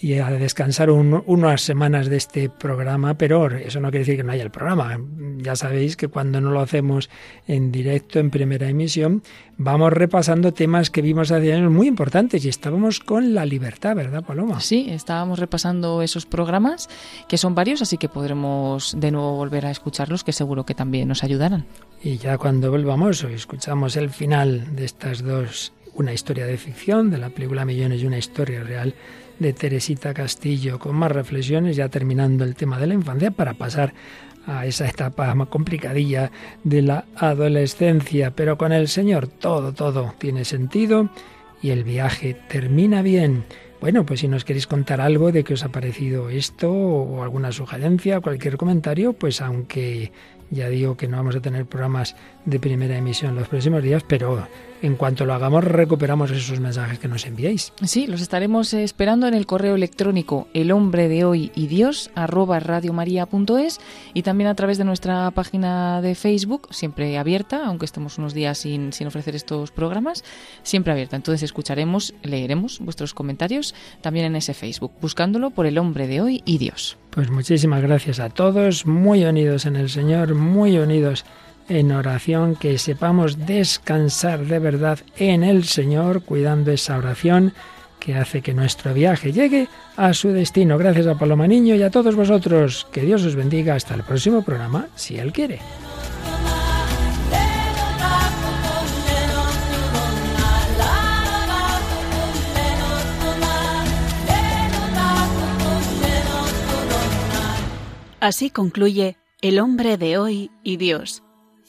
y a descansar unas semanas de este programa, pero eso no quiere decir que no haya el programa. Ya sabéis que cuando no lo hacemos en directo, en primera emisión, vamos repasando temas que vimos hace años muy importantes y estábamos con la libertad, ¿verdad, Paloma? Sí, estábamos repasando esos programas, que son varios, así que podremos de nuevo volver a escucharlos, que seguro que también nos ayudarán. Y ya cuando volvamos, hoy escuchamos el final de estas dos, una historia de ficción, de la película Millones y una historia real de Teresita Castillo, con más reflexiones, ya terminando el tema de la infancia, para pasar a esa etapa más complicadilla de la adolescencia. Pero con el Señor todo, todo tiene sentido y el viaje termina bien. Bueno, pues si nos queréis contar algo de qué os ha parecido esto o alguna sugerencia, cualquier comentario, pues aunque ya digo que no vamos a tener programas de primera emisión los próximos días, pero en cuanto lo hagamos recuperamos esos mensajes que nos enviéis. Sí, los estaremos esperando en el correo electrónico el hombre de hoy y Dios arroba radiomaria.es y también a través de nuestra página de Facebook, siempre abierta, aunque estemos unos días sin, sin ofrecer estos programas, siempre abierta. Entonces escucharemos, leeremos vuestros comentarios también en ese Facebook, buscándolo por el hombre de hoy y Dios. Pues muchísimas gracias a todos, muy unidos en el Señor, muy unidos en oración, que sepamos descansar de verdad en el Señor, cuidando esa oración que hace que nuestro viaje llegue a su destino. Gracias a Paloma Niño y a todos vosotros. Que Dios os bendiga hasta el próximo programa, si Él quiere. Así concluye El hombre de hoy y Dios